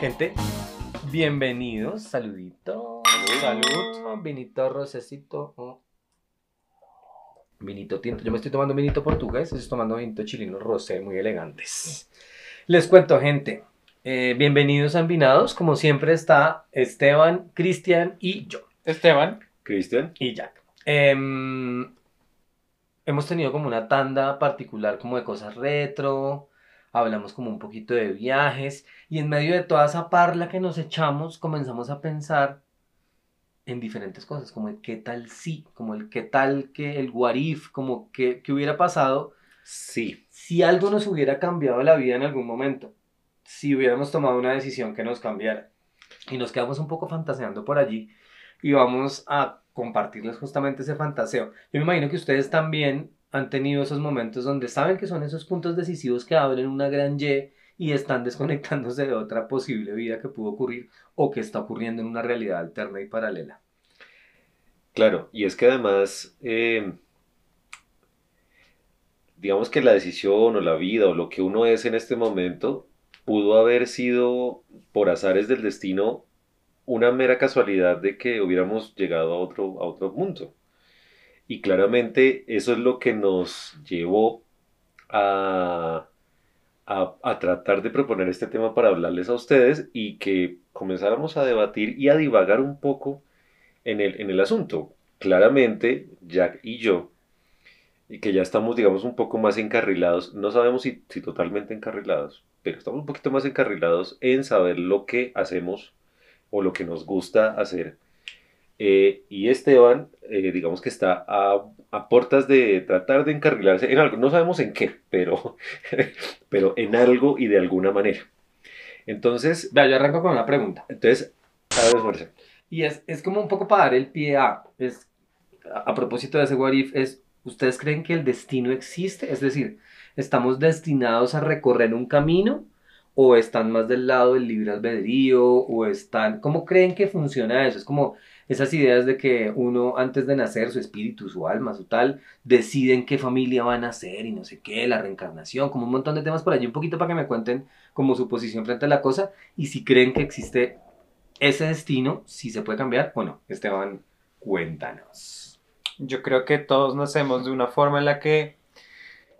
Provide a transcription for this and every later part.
Gente, bienvenidos, saludito. Salud. Vinito rosecito. oh. Vinito tinto. Yo me estoy tomando vinito portugués, estoy tomando vinito chileno rosé, muy elegantes. Les cuento, gente. eh, bienvenidos a Ambinados. Como siempre está Esteban, Cristian y yo. Esteban. Cristian. Y Jack. Em, hemos tenido como una tanda particular como de cosas retro, hablamos como un poquito de viajes y en medio de toda esa parla que nos echamos comenzamos a pensar en diferentes cosas, como el qué tal sí, como el qué tal que el what if, como que, que hubiera pasado Sí. si algo nos hubiera cambiado la vida en algún momento, si hubiéramos tomado una decisión que nos cambiara. Y nos quedamos un poco fantaseando por allí y vamos a compartirles justamente ese fantaseo. Yo me imagino que ustedes también han tenido esos momentos donde saben que son esos puntos decisivos que abren una gran Y y están desconectándose de otra posible vida que pudo ocurrir o que está ocurriendo en una realidad alterna y paralela. Claro, y es que además, eh, digamos que la decisión o la vida o lo que uno es en este momento pudo haber sido por azares del destino una mera casualidad de que hubiéramos llegado a otro, a otro punto. Y claramente eso es lo que nos llevó a, a, tratar de proponer este tema para hablarles a ustedes y que comenzáramos a debatir y a divagar un poco en el, en el asunto. Claramente, Jack y yo, y que ya estamos, digamos, un poco más encarrilados, no sabemos si, si totalmente encarrilados, pero estamos un poquito más encarrilados en saber lo que hacemos o lo que nos gusta hacer. Eh, y Esteban, eh, digamos que está a, a puertas de tratar de encarrilarse en algo, no sabemos en qué, pero, pero en algo y de alguna manera. Entonces, Vea, yo arranco con una pregunta. entonces, a ver. Y es, es como un poco para dar el pie a, es, a, a propósito de ese what if, es, ¿ustedes creen que el destino existe? Es decir, ¿estamos destinados a recorrer un camino? ¿O están más del lado del libre albedrío? ¿O están, cómo creen que funciona eso? Es como esas ideas de que uno antes de nacer, su espíritu, su alma, su tal, deciden qué familia va a nacer y no sé qué, la reencarnación, como un montón de temas por allí, un poquito para que me cuenten como su posición frente a la cosa y si creen que existe ese destino, si se puede cambiar o no. Esteban, cuéntanos. Yo creo que todos nacemos de una forma en la que,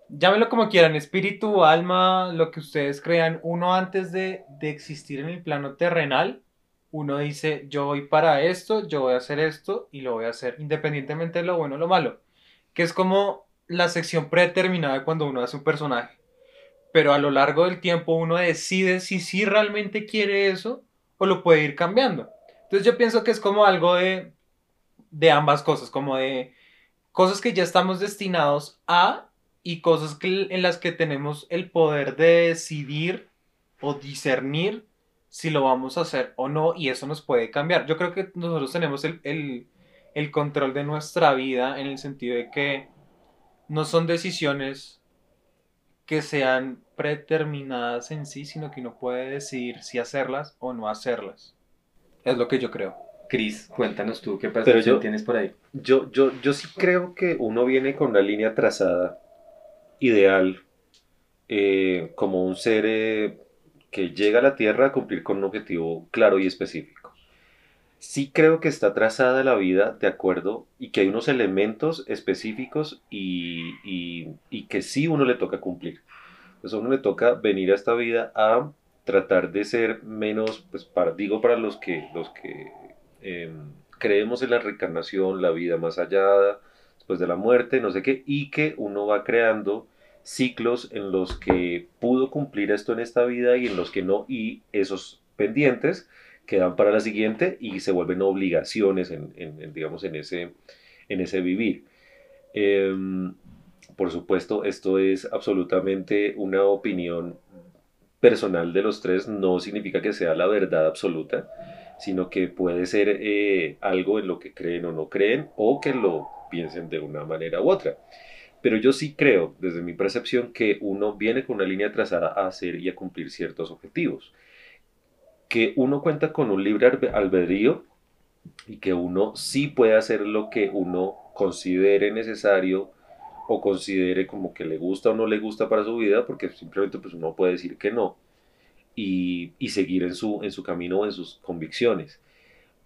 llámenlo como quieran, espíritu, alma, lo que ustedes crean, uno antes de, de existir en el plano terrenal, uno dice, yo voy para esto, yo voy a hacer esto y lo voy a hacer independientemente de lo bueno o lo malo, que es como la sección predeterminada de cuando uno hace un personaje. Pero a lo largo del tiempo uno decide si sí realmente quiere eso o lo puede ir cambiando. Entonces yo pienso que es como algo de, de ambas cosas, como de cosas que ya estamos destinados a y cosas que, en las que tenemos el poder de decidir o discernir si lo vamos a hacer o no y eso nos puede cambiar. Yo creo que nosotros tenemos el, el, el control de nuestra vida en el sentido de que no son decisiones que sean predeterminadas en sí, sino que uno puede decidir si hacerlas o no hacerlas. Es lo que yo creo. Cris, cuéntanos tú qué percepción yo- tienes por ahí. Yo, yo, yo sí creo que uno viene con una línea trazada ideal, eh, como un ser eh, que llega a la Tierra a cumplir con un objetivo claro y específico. Sí creo que está trazada la vida de acuerdo y que hay unos elementos específicos y, y- que sí uno le toca cumplir. Pues a uno le toca venir a esta vida a tratar de ser menos, pues para, digo para los que, los que em, creemos en la reencarnación, la vida más allá, después de la muerte, no sé qué, y que uno va creando ciclos en los que pudo cumplir esto en esta vida y en los que no, y esos pendientes quedan para la siguiente y se vuelven obligaciones en, en- en, digamos, en ese, en ese vivir. Em, por supuesto, esto es absolutamente una opinión personal de los tres, no significa que sea la verdad absoluta, sino que puede ser eh, algo en lo que creen o no creen, o que lo piensen de una manera u otra. Pero yo sí creo, desde mi percepción, que uno viene con una línea trazada a hacer y a cumplir ciertos objetivos. Que uno cuenta con un libre albe- albedrío, y que uno sí puede hacer lo que uno considere necesario o considere como que le gusta o no le gusta para su vida, porque simplemente pues uno puede decir que no y, y seguir en su, en su camino o en sus convicciones.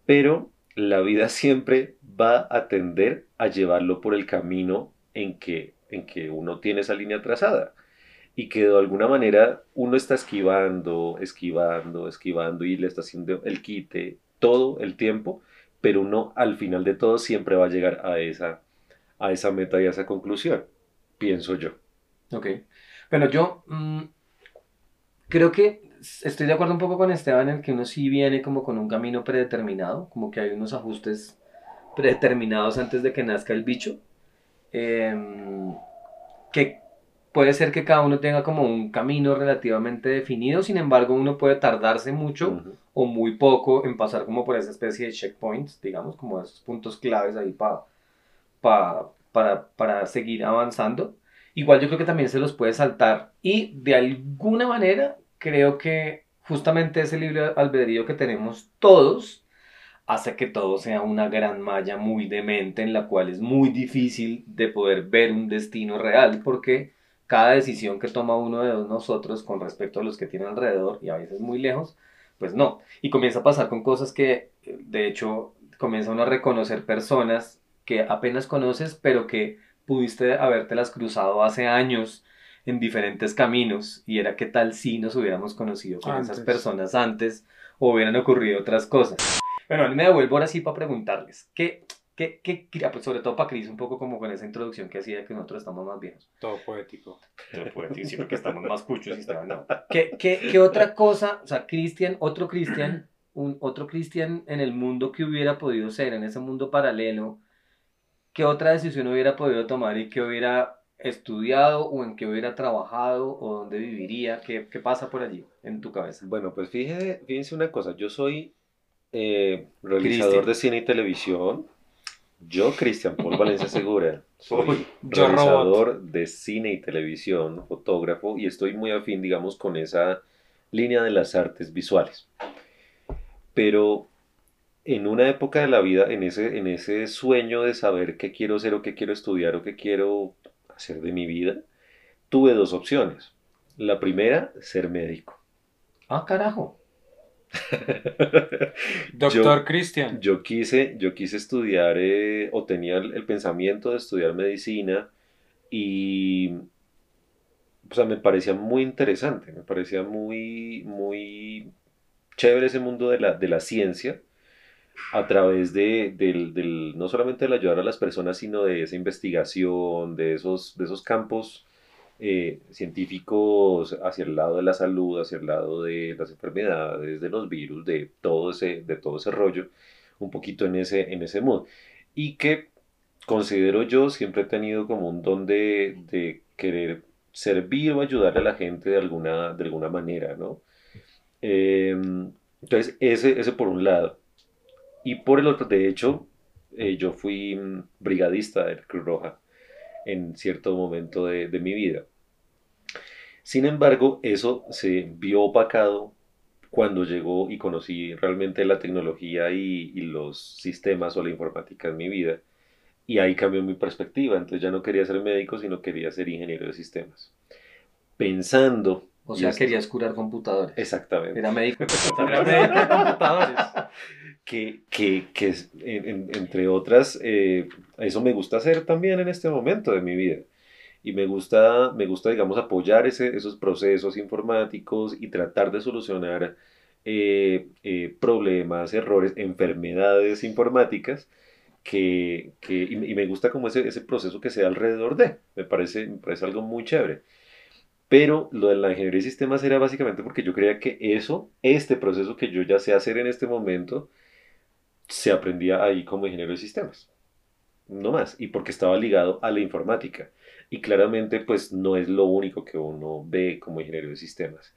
Pero la vida siempre va a tender a llevarlo por el camino en que, en que uno tiene esa línea trazada y que de alguna manera uno está esquivando, esquivando, esquivando y le está haciendo el quite todo el tiempo, pero uno al final de todo siempre va a llegar a esa, a esa meta y a esa conclusión, pienso yo. Ok. Bueno, yo mm, creo que estoy de acuerdo un poco con Esteban en que uno sí viene como con un camino predeterminado, como que hay unos ajustes predeterminados antes de que nazca el bicho. Em, que puede ser que cada uno tenga como un camino relativamente definido, sin embargo uno puede tardarse mucho o muy poco en pasar como por esa especie de checkpoints, digamos, como esos puntos claves ahí para para, para seguir avanzando. Igual yo creo que también se los puede saltar y de alguna manera creo que justamente ese libre albedrío que tenemos todos hace que todo sea una gran malla muy demente en la cual es muy difícil de poder ver un destino real porque cada decisión que toma uno de nosotros con respecto a los que tiene alrededor y a veces muy lejos, pues no. Y comienza a pasar con cosas que, de hecho, comienza uno a reconocer personas que apenas conoces, pero que pudiste habértelas cruzado hace años en diferentes caminos y era qué tal si nos hubiéramos conocido con esas personas antes o hubieran ocurrido otras cosas. Bueno, me devuelvo ahora sí para preguntarles, ¿qué, ¿Qué, qué, pues sobre todo para Cris, un poco como con esa introducción que hacía de que nosotros estamos más viejos. Todo poético. Todo poético, sí, porque estamos más cuchos y estaban, no. ¿Qué, qué, ¿Qué, otra cosa, o sea, Cristian, otro Cristian, un otro Cristian en el mundo que hubiera podido ser, en ese mundo paralelo, qué otra decisión hubiera podido tomar y qué hubiera estudiado o en qué hubiera trabajado o dónde viviría? ¿Qué, qué pasa por allí en tu cabeza? Bueno, pues fíjense, fíjense una cosa, yo soy eh, realizador de cine y televisión yo, Cristian Paul Valencia Segura, soy realizador de cine y televisión, fotógrafo, y estoy muy afín, digamos, con esa línea de las artes visuales. Pero en una época de la vida, en ese, en ese sueño de saber qué quiero ser o qué quiero estudiar o qué quiero hacer de mi vida, tuve dos opciones. La primera, ser médico. Ah, carajo. Doctor Cristian. Yo quise, yo quise estudiar, eh, o tenía el, pensamiento de estudiar medicina y, o sea, me parecía muy interesante, me parecía muy, muy chévere ese mundo de la, de la ciencia a través de, del, no solamente de ayudar a las personas, sino de esa investigación, de esos, de esos campos eh, científicos hacia el lado de la salud, hacia el lado de las enfermedades, de los virus, de todo ese, de todo ese rollo, un poquito en ese, en ese mood. Y que considero yo siempre he tenido como un don de, de querer servir o ayudar a la gente de alguna, de alguna manera, ¿no? Em, entonces, ese, ese por un lado. Y por el otro, de hecho, eh, yo fui mm, brigadista de la Cruz Roja en cierto momento de, de mi vida. Sin embargo, eso se vio opacado cuando llegó y conocí realmente la tecnología y, los sistemas o la informática en mi vida. Y ahí cambió mi perspectiva. Entonces ya no quería ser médico, sino quería ser ingeniero de sistemas. Pensando... O sea, querías curar computadores. Exactamente. Era médico, de computadores. que, que, que entre otras, eh, eso me gusta hacer también en este momento de mi vida y me gusta, me gusta digamos, apoyar ese, esos procesos informáticos y tratar de solucionar eh, eh, problemas, errores, enfermedades informáticas que, que y, me gusta como ese, ese proceso que se da alrededor de, me parece, me parece algo muy chévere. Pero lo de la ingeniería de sistemas era básicamente porque yo creía que eso, este proceso que yo ya sé hacer en este momento, se aprendía ahí como ingeniero de sistemas. No más. Y porque estaba ligado a la informática. Y claramente, pues no es lo único que uno ve como ingeniero de sistemas.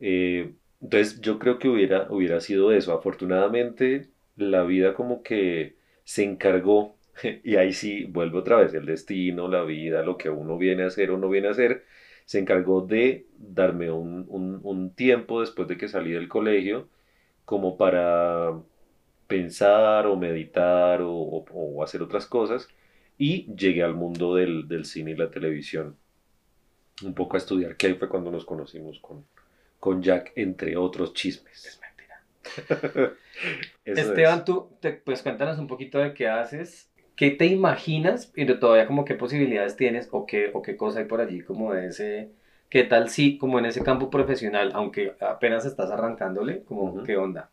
Eh, entonces, yo creo que hubiera, hubiera sido eso. Afortunadamente, la vida como que se encargó, y ahí sí vuelvo otra vez, el destino, la vida, lo que uno viene a hacer o no viene a hacer, se encargó de darme un, un, un tiempo después de que salí del colegio como para pensar o meditar o, o- o hacer otras cosas y llegué al mundo del, del cine y la televisión un poco a estudiar, que ahí fue cuando nos conocimos con, con Jack, entre otros chismes. Es mentira. Esteban, es. tú, te- pues cuéntanos un poquito de qué haces, qué te imaginas, pero todavía como qué posibilidades tienes o qué, o qué cosa hay por allí como de ese, qué tal si como en ese campo profesional, aunque apenas estás arrancándole, como Ujú. qué onda.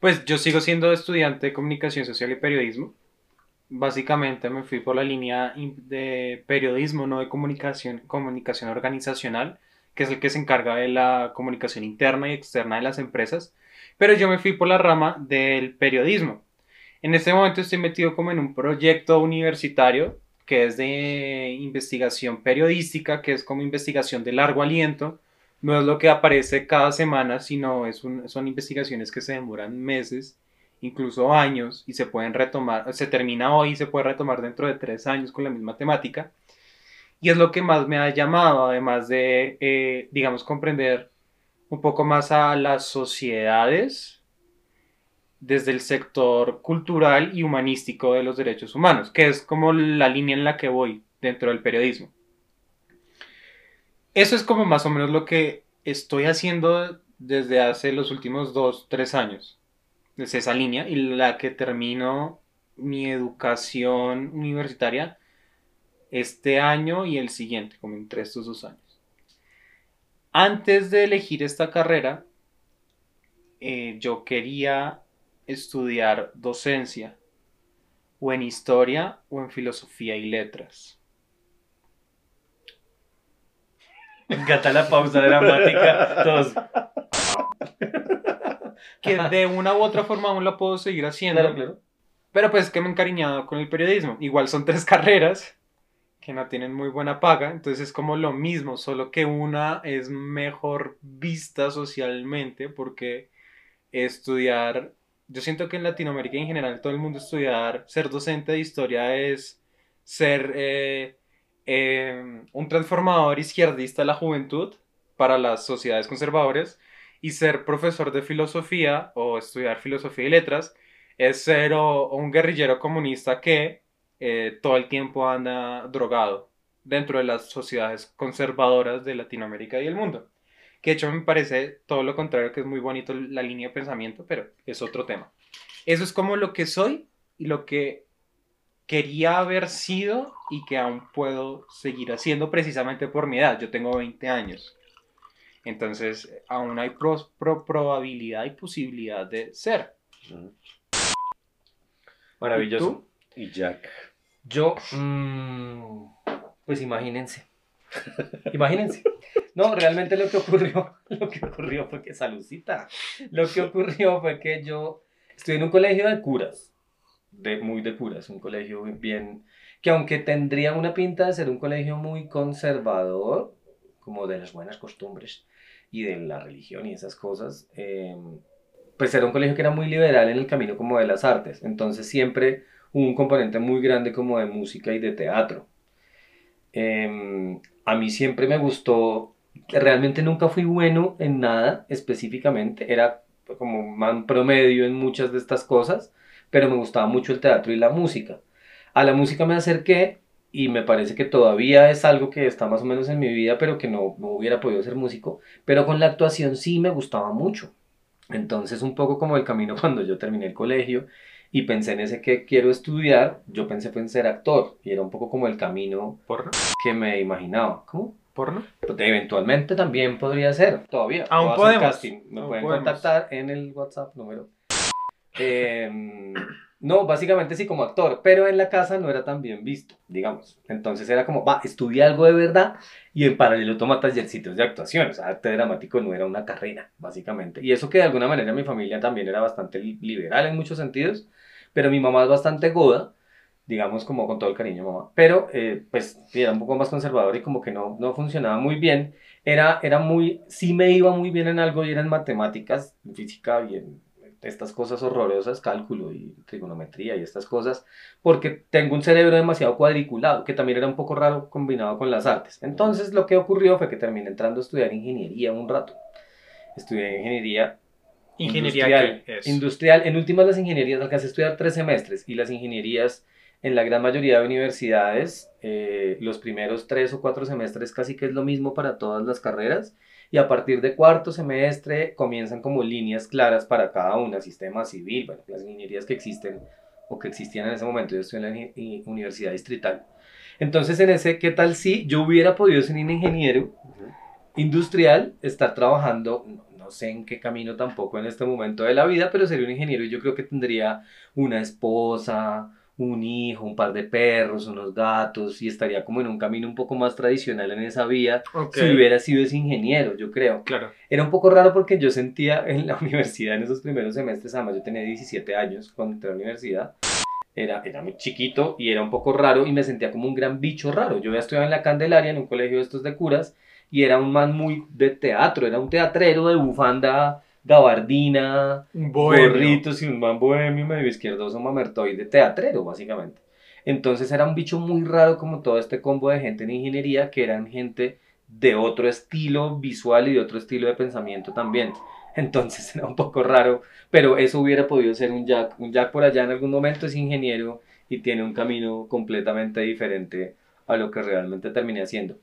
Pues yo sigo siendo estudiante de comunicación social y periodismo. Básicamente me fui por la línea de periodismo, no de comunicación, comunicación organizacional, que es el que se encarga de la comunicación interna y externa de las empresas. Pero yo me fui por la rama del periodismo. En este momento estoy metido como en un proyecto universitario que es de investigación periodística, que es como investigación de largo aliento. No es lo que aparece cada semana, sino es son investigaciones que se demoran meses, incluso años, y se pueden retomar, se termina hoy y se puede retomar dentro de tres años con la misma temática. Y es lo que más me ha llamado, además de, eh, digamos, comprender un poco más a las sociedades desde el sector cultural y humanístico de los derechos humanos, que es como la línea en la que voy dentro del periodismo. Eso es como más o menos lo que estoy haciendo desde hace los últimos dos, tres años. Es esa línea y la que termino mi educación universitaria este año y el siguiente, como entre estos dos años. Antes de elegir esta carrera, eh, yo quería estudiar docencia, o en historia, o en filosofía y letras. Me encanta la pausa dramática. Todos. Que de una u otra forma aún la puedo seguir haciendo. Claro, claro. Pero pues que me he encariñado con el periodismo. Igual son tres carreras que no tienen muy buena paga, entonces es como lo mismo, solo que una es mejor vista socialmente porque estudiar, yo siento que en Latinoamérica en general todo el mundo estudiar, ser docente de historia es ser eh, eh, un transformador izquierdista de la juventud para las sociedades conservadoras y ser profesor de filosofía o estudiar filosofía y letras es ser o- o un guerrillero comunista que eh, todo el tiempo anda drogado dentro de las sociedades conservadoras de Latinoamérica y el mundo. Que de hecho me parece todo lo contrario, que es muy bonito la línea de pensamiento, pero es otro tema. Eso es como lo que soy y lo que quería haber sido y que aún puedo seguir haciendo precisamente por mi edad. Yo tengo 20 años. Entonces, aún hay pro- probabilidad y posibilidad de ser. Maravilloso. Y Jack. Yo, mm, pues imagínense. Imagínense. No, realmente lo que ocurrió, lo que ocurrió fue que, salucita, lo que ocurrió fue que yo estudié en un colegio de curas, de, muy de curas, un colegio bien, que aunque tendría una pinta de ser un colegio muy conservador, como de las buenas costumbres y de la religión y esas cosas, eh, pues era un colegio que era muy liberal en el camino como de las artes, entonces siempre hubo un componente muy grande como de música y de teatro. Em, a mí siempre me gustó, realmente nunca fui bueno en nada específicamente, era como man promedio en muchas de estas cosas, pero me gustaba mucho el teatro y la música. A la música me acerqué y me parece que todavía es algo que está más o menos en mi vida, pero que no, no hubiera podido ser músico, pero con la actuación sí me gustaba mucho. Entonces un poco como el camino cuando yo terminé el colegio y pensé en ese que quiero estudiar, yo pensé en ser actor y era un poco como el camino ¿Porno? que me imaginaba. ¿Cómo? ¿Porno? Pues, eventualmente también podría ser, todavía. Aún podemos, casting. Me aún pueden podemos. contactar en el WhatsApp número. Em, no, básicamente sí como actor, pero en la casa no era tan bien visto, digamos. Entonces era como, va, estudia algo de verdad y en paralelo toma tallercitos de actuación. O sea, arte dramático no era una carrera, básicamente. Y eso que de alguna manera mi familia también era bastante li- liberal en muchos sentidos, pero mi mamá es bastante goda, digamos como con todo el cariño mamá, pero eh, pues era un poco más conservador y como que no, no funcionaba muy bien. Era, era muy, sí me iba muy bien en algo y era en matemáticas, en física y en estas cosas horrorosas, cálculo y trigonometría y estas cosas, porque tengo un cerebro demasiado cuadriculado, que también era un poco raro combinado con las artes. Entonces lo que ocurrió fue que terminé entrando a estudiar ingeniería un rato. Estudié ingeniería Ingeniería industrial, industrial. En últimas las ingenierías alcancé a estudiar tres semestres y las ingenierías en la gran mayoría de universidades, eh, los primeros tres o cuatro semestres casi que es lo mismo para todas las carreras y a partir de cuarto semestre comienzan como líneas claras para cada una, sistema civil, bueno, las ingenierías que existen o que existían en ese momento, yo estoy en la y- universidad distrital. Entonces en ese, ¿qué tal si yo hubiera podido ser un ingeniero industrial, estar trabajando, no sé en qué camino tampoco en este momento de la vida, pero sería un ingeniero y yo creo que tendría una esposa, un hijo, un par de perros, unos gatos y estaría como en un camino un poco más tradicional en esa vía Ok, si hubiera sido ese ingeniero, yo creo. Claro. Era un poco raro porque yo sentía en la universidad en esos primeros semestres, además yo tenía 17 años cuando entré a la universidad, era, era muy chiquito y era un poco raro y me sentía como un gran bicho raro. Yo había estudiado en la Candelaria, en un colegio de estos de curas, y era un man muy de teatro, era un teatrero de bufanda, gabardina, Bohemio. gorritos y un man bohemio medio izquierdoso mamertoide teatrero, básicamente. Entonces era un bicho muy raro como todo este combo de gente en ingeniería que eran gente de otro estilo visual y de otro estilo de pensamiento también. Entonces era un poco raro, pero eso hubiera podido ser un Jack. Un Jack por allá en algún momento es ingeniero y tiene un camino completamente diferente a lo que realmente terminé haciendo.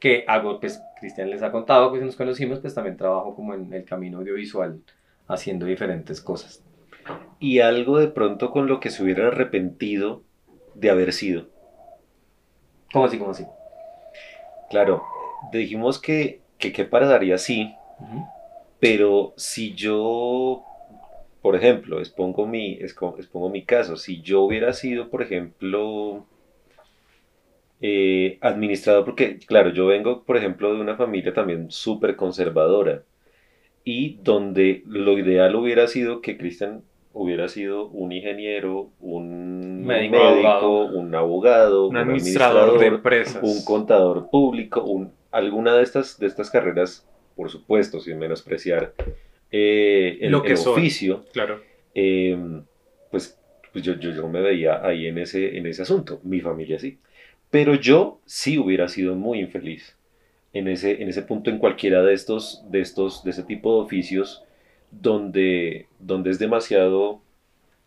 Que hago, pues Cristian les ha contado que si nos conocimos, pues también trabajo como en el camino audiovisual haciendo diferentes cosas. Y algo de pronto con lo que se hubiera arrepentido de haber sido. ¿Cómo así? ¿Cómo así? Claro, dijimos que, que qué pasaría si, Ujú. pero si yo, por ejemplo, expongo mi, expongo mi caso, si yo hubiera sido, por ejemplo, eh, administrador, porque claro, yo vengo, por ejemplo, de una familia también súper conservadora y donde lo ideal hubiera sido que Cristian hubiera sido un ingeniero, un Médico, médico, abogado. un abogado, Un administrador de empresas. un contador público, un, alguna de estas, de estas carreras, por supuesto, sin menospreciar eh, el, Lo que el son. oficio, Claro. eh, pues, pues yo, yo, yo me veía ahí en ese, en ese asunto, mi familia sí. Pero yo sí hubiera sido muy infeliz en ese, en ese punto en cualquiera de estos, de estos, de ese tipo de oficios donde, donde es demasiado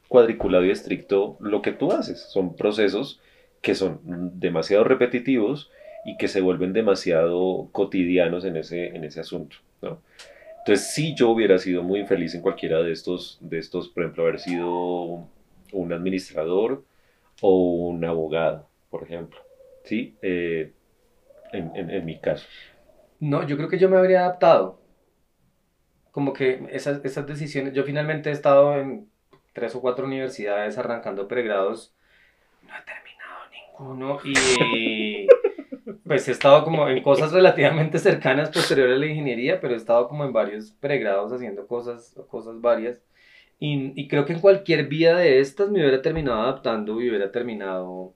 cuadriculado y estricto lo que tú haces. Son procesos que son demasiado repetitivos y que se vuelven demasiado cotidianos en ese, en ese asunto, ¿no? Entonces, sí, yo hubiera sido muy infeliz en cualquiera de estos, de estos, por ejemplo, haber sido un administrador o un abogado, por ejemplo, ¿sí? Eh, en, en- en mi caso. No, yo creo que yo me habría adaptado. Como que esas, esas decisiones, yo finalmente he estado en tres o cuatro universidades arrancando pregrados, no he terminado ninguno y pues he estado como en cosas relativamente cercanas posterior a la ingeniería, pero he estado como en varios pregrados haciendo cosas, cosas varias. Y, y creo que en cualquier vía de estas me hubiera terminado adaptando y hubiera terminado,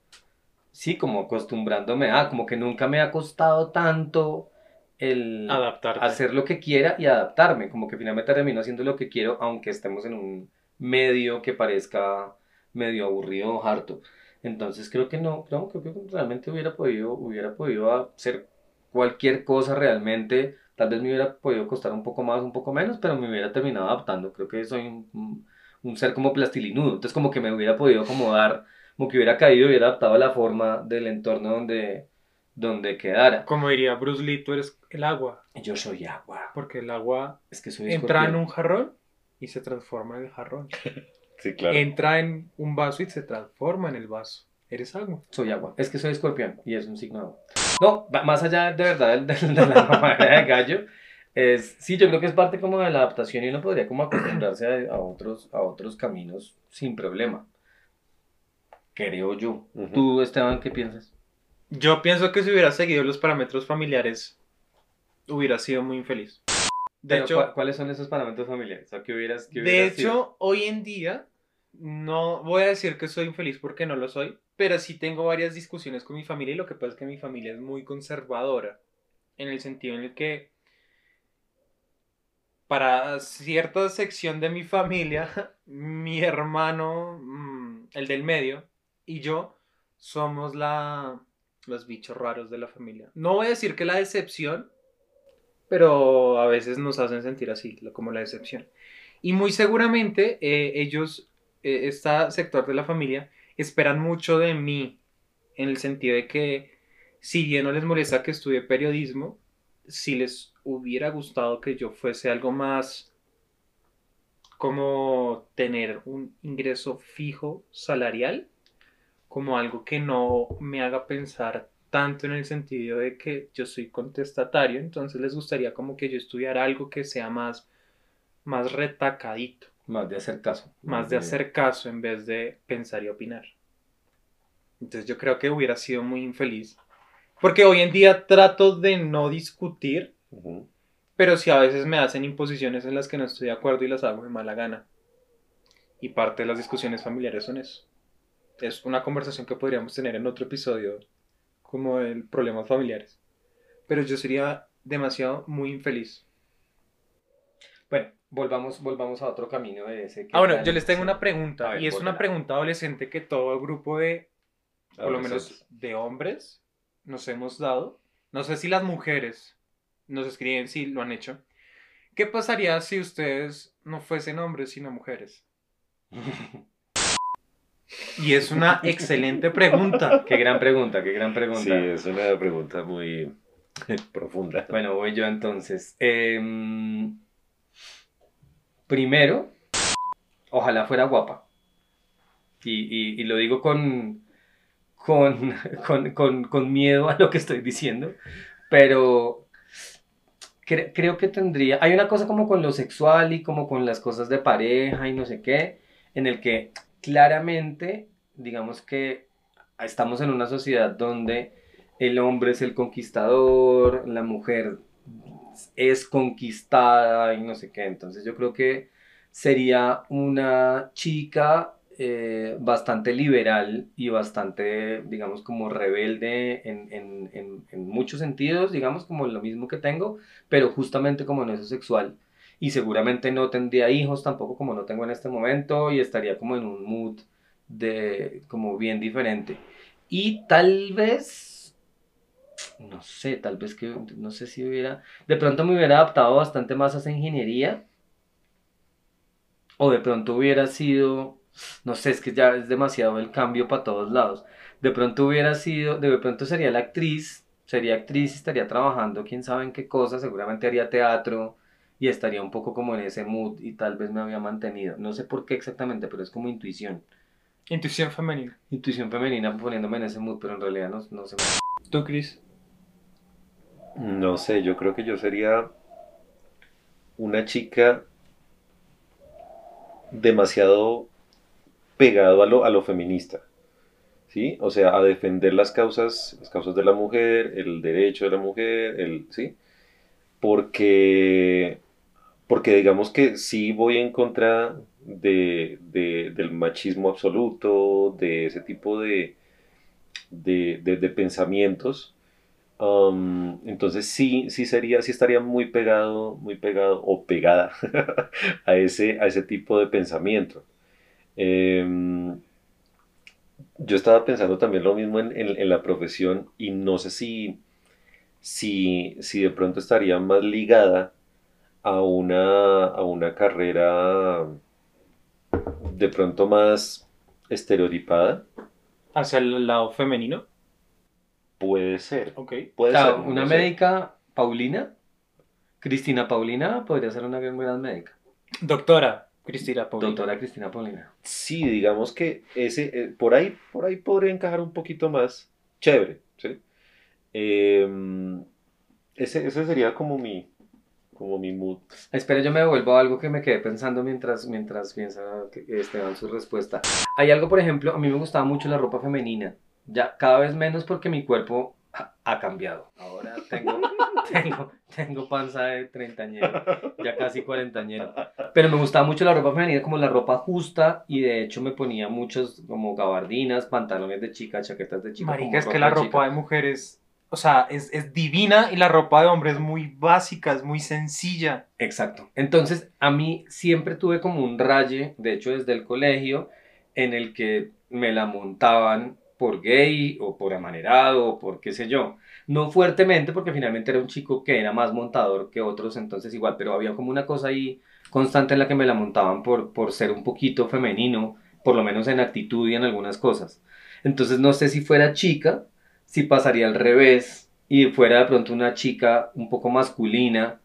sí, como acostumbrándome a, como que nunca me ha costado tanto el Adaptarte. hacer lo que quiera y adaptarme, como que finalmente termino haciendo lo que quiero, aunque estemos en un medio que parezca medio aburrido o harto. Entonces creo que no, creo, creo que realmente hubiera podido, hubiera podido hacer cualquier cosa realmente, tal vez me hubiera podido costar un poco más, un poco menos, pero me hubiera terminado adaptando. Creo que soy un- un ser como plastilinudo, entonces como que me hubiera podido acomodar, como que hubiera caído y hubiera adaptado a la forma del entorno donde, donde quedara. Como diría Bruce Lee, tú eres el agua. Yo soy agua, Porque el agua es que soy entra en un jarrón y se transforma en el jarrón. Sí, claro. Entra en un vaso y se transforma en el vaso. Eres agua. Soy agua. Es que soy escorpión y es un signo de agua. No, más allá de verdad del- del- de, la mamadera de gallo, es, sí, yo creo que es parte como de la adaptación y uno podría como acostumbrarse a, a otros, a otros caminos sin problema. Creo yo. ¿Tú, Esteban, qué piensas? Yo pienso que si hubiera seguido los parámetros familiares, hubiera sido muy infeliz. De Pero, hecho, ¿cuál- ¿cuáles son esos parámetros familiares? ¿O qué hubieras, qué De hubieras sido? hecho, hoy en día, no voy a decir que soy infeliz porque no lo soy, pero sí tengo varias discusiones con mi familia y lo que pasa es que mi familia es muy conservadora, en el sentido en el que para cierta sección de mi familia, mi hermano, mm, el del medio, y yo somos la, los bichos raros de la familia. No voy a decir que la decepción, pero a veces nos hacen sentir así, como la decepción. Y muy seguramente eh, ellos, eh, este sector de la familia, esperan mucho de mí, en el sentido de que si bien no les molesta que estudie periodismo, si les hubiera gustado que yo fuese algo más como tener un ingreso fijo salarial, como algo que no me haga pensar tanto en el sentido de que yo soy contestatario, entonces les gustaría como que yo estudiara algo que sea más, más retacadito. Más de hacer caso. Más de hacer caso en vez de pensar y opinar. Entonces yo creo que hubiera sido muy infeliz. Porque hoy en día trato de no discutir, pero sí a veces me hacen imposiciones en las que no estoy de acuerdo y las hago de mala gana. Y parte de las discusiones familiares son eso. Es una conversación que podríamos tener en otro episodio, como el problemas familiares. Pero yo sería demasiado muy infeliz. Bueno, volvamos, volvamos a otro camino de ese. Ah, bueno, yo les tengo una pregunta. Ver, y es una pregunta adolescente que todo el grupo de, por lo menos de hombres, nos hemos dado. No sé si las mujeres nos escriben si lo han hecho. ¿Qué pasaría si ustedes no fuesen hombres sino mujeres? Y es una excelente pregunta. Qué gran pregunta, qué gran pregunta. Sí, es una pregunta muy profunda. Bueno, voy yo entonces. Em, primero, ojalá fuera guapa. Y, y- y lo digo con, con, con, con- con miedo a lo que estoy diciendo, pero cre- creo que tendría... Hay una cosa como con lo sexual y como con las cosas de pareja y no sé qué, en el que claramente, digamos que estamos en una sociedad donde el hombre es el conquistador, la mujer es conquistada y no sé qué. Entonces yo creo que sería una chica eh, bastante liberal y bastante, digamos, como rebelde en, en- en- muchos sentidos, digamos, como lo mismo que tengo, pero justamente como en eso sexual. Y seguramente no tendría hijos tampoco como no tengo en este momento y estaría como en un mood de como bien diferente. Y tal vez, no sé, tal vez que, no sé si hubiera, de pronto me hubiera adaptado bastante más a esa ingeniería. O de pronto hubiera sido, no sé, es que ya es demasiado el cambio para todos lados. De pronto hubiera sido, de pronto sería la actriz, sería actriz estaría trabajando, quién sabe en qué cosa, seguramente haría teatro y estaría un poco como en ese mood y tal vez me había mantenido. No sé por qué exactamente, pero es como intuición. Intuición femenina. Intuición femenina poniéndome en ese mood, pero en realidad no, no sé. ¿Tú, Cris? No sé, yo creo que yo sería una chica demasiado pegado a lo, a lo feminista, ¿sí? O sea, a defender las causas, las causas de la mujer, el derecho de la mujer, el, ¿sí? Porque, porque digamos que sí voy en contra de, de- del machismo absoluto, de ese tipo de, de, pensamientos. Entonces sí, sí sería, sí estaría muy pegado, muy pegado o pegada a ese, a ese tipo de pensamiento. Em, yo estaba pensando también lo mismo en, en- en la profesión y no sé si, si, si de pronto estaría más ligada a una, a una carrera de pronto más estereotipada. Hacia el lado femenino. Puede ser. Ok. Puede Claro, ser, una no sé. médica, Paulina, Cristina Paulina, podría ser una gran, gran médica. Doctora Cristina Paulina. Doctora Cristina Paulina. Sí, digamos que ese, eh, por ahí, por ahí podría encajar un poquito más. Chévere, ¿sí? Em, ese, ese sería como mi, como mi mood. Espera, yo me devuelvo a algo que me quedé pensando mientras, mientras piensa que- Esteban su respuesta. Hay algo, por ejemplo, a mí me gustaba mucho la ropa femenina. Ya cada vez menos porque mi cuerpo ha, ha cambiado. Ahora tengo, tengo, tengo panza de treintañero, ya casi cuarentañero. Pero me gustaba mucho la ropa femenina, como la ropa justa, y de hecho me ponía muchos como gabardinas, pantalones de chica, chaquetas de chica. Marica, como es que la de ropa chica. de mujeres, o sea, es, es divina y la ropa de hombre es muy básica, es muy sencilla. Exacto. Entonces, a mí siempre tuve como un raye, de hecho desde el colegio, en el que me la montaban por gay o por amanerado o por qué sé yo. No fuertemente porque finalmente era un chico que era más montador que otros, entonces igual, pero había como una cosa ahí constante en la que me la montaban por, por ser un poquito femenino, por lo menos en actitud y en algunas cosas. Entonces no sé si fuera chica, si pasaría al revés y fuera de pronto una chica un poco masculina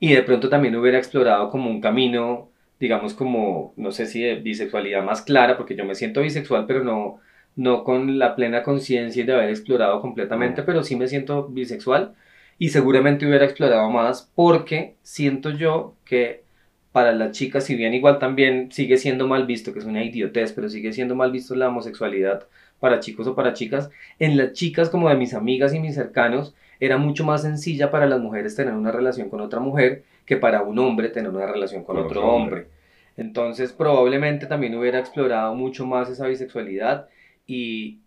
y de pronto también hubiera explorado como un camino, digamos como, no sé si de bisexualidad más clara, porque yo me siento bisexual, pero no, no con la plena conciencia de haber explorado completamente, pero sí me siento bisexual y seguramente hubiera explorado más porque siento yo que para las chicas, si bien igual también sigue siendo mal visto, que es una idiotez, pero sigue siendo mal visto la homosexualidad para chicos o para chicas, en las chicas como de mis amigas y mis cercanos, era mucho más sencilla para las mujeres tener una relación con otra mujer que para un hombre tener una relación con, otro, hombre. Entonces probablemente también hubiera explorado mucho más esa bisexualidad y,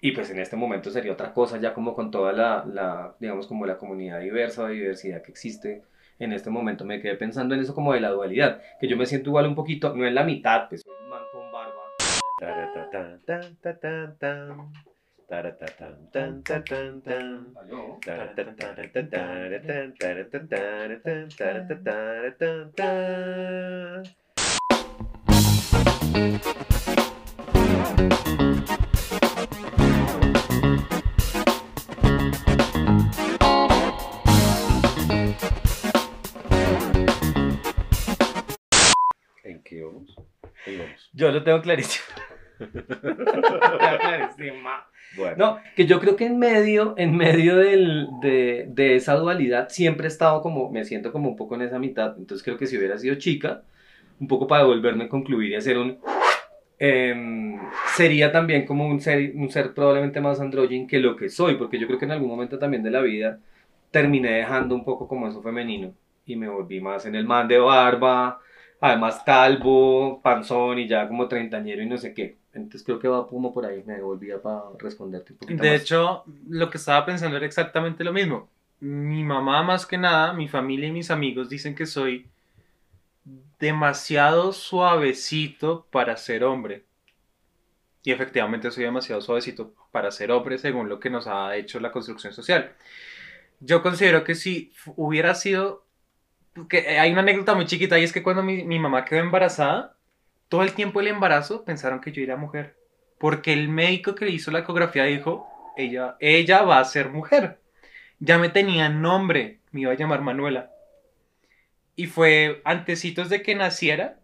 y pues en este momento sería otra cosa ya como con toda la, la, digamos como la comunidad diversa o diversidad que existe en este momento. Me quedé pensando en eso como de la dualidad, que yo me siento igual un poquito, no en la mitad, pues soy un man con barba. Yo lo tengo clarísimo. Bueno, No, que yo creo que en medio, en medio del- de, de esa dualidad siempre he estado como, me siento como un poco en esa mitad. Entonces creo que si hubiera sido chica, un poco para devolverme a concluir y hacer un... em, sería también como un ser, un ser probablemente más andrógino que lo que soy, porque yo creo que en algún momento también de la vida terminé dejando un poco como eso femenino y me volví más en el man de barba, además calvo, panzón y ya como treintañero y no sé qué. Entonces creo que va como por ahí, me devolvía para responderte un poquito De más. hecho, lo que estaba pensando era exactamente lo mismo. Mi mamá, más que nada, mi familia y mis amigos dicen que soy demasiado suavecito para ser hombre. Y efectivamente soy demasiado suavecito para ser hombre según lo que nos ha hecho la construcción social. Yo considero que si hubiera sido... Que hay una anécdota muy chiquita y es que cuando mi, mi mamá quedó embarazada, todo el tiempo del embarazo pensaron que yo era mujer. Porque el médico que le hizo la ecografía dijo, ella, ella va a ser mujer. Ya me tenía nombre, me iba a llamar Manuela. Y fue antecitos de que naciera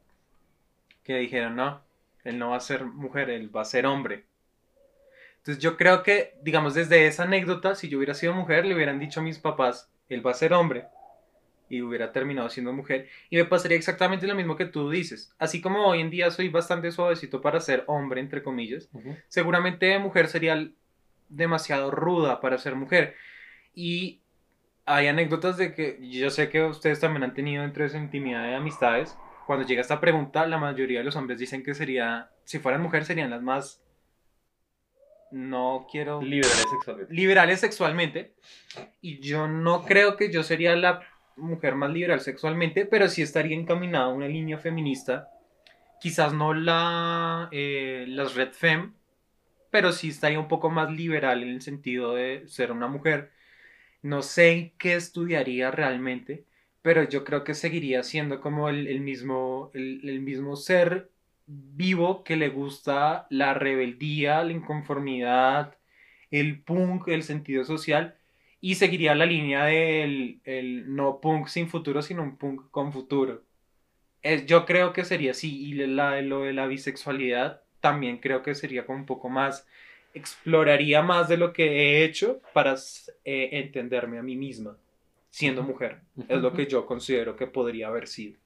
que dijeron, no, él no va a ser mujer, él va a ser hombre. Entonces yo creo que, digamos, desde esa anécdota, si yo hubiera sido mujer, le hubieran dicho a mis papás, él va a ser hombre. Y hubiera terminado siendo mujer. Y me pasaría exactamente lo mismo que tú dices. Así como hoy en día soy bastante suavecito para ser hombre, entre comillas, seguramente de mujer sería demasiado ruda para ser mujer. Y hay anécdotas de que yo sé que ustedes también han tenido entre su intimidad de amistades. Cuando llega esta pregunta, la mayoría de los hombres dicen que sería, si fueran mujer, serían las más, no quiero, Liberales sexualmente. liberales sexualmente. Y yo no creo que yo sería la mujer más liberal sexualmente, pero sí estaría encaminada a una línea feminista. Quizás no la, eh, las Red Fem, pero sí estaría un poco más liberal en el sentido de ser una mujer. No sé qué estudiaría realmente, pero yo creo que seguiría siendo como el, el mismo, el, el mismo ser vivo que le gusta la rebeldía, la inconformidad, el punk, el sentido social, y seguiría la línea del el no punk sin futuro, sino un punk con futuro. Es, yo creo que sería así, y la, lo de la bisexualidad también creo que sería como un poco más, exploraría más de lo que he hecho para eh, entenderme a mí misma, siendo mujer. Es lo que yo considero que podría haber sido.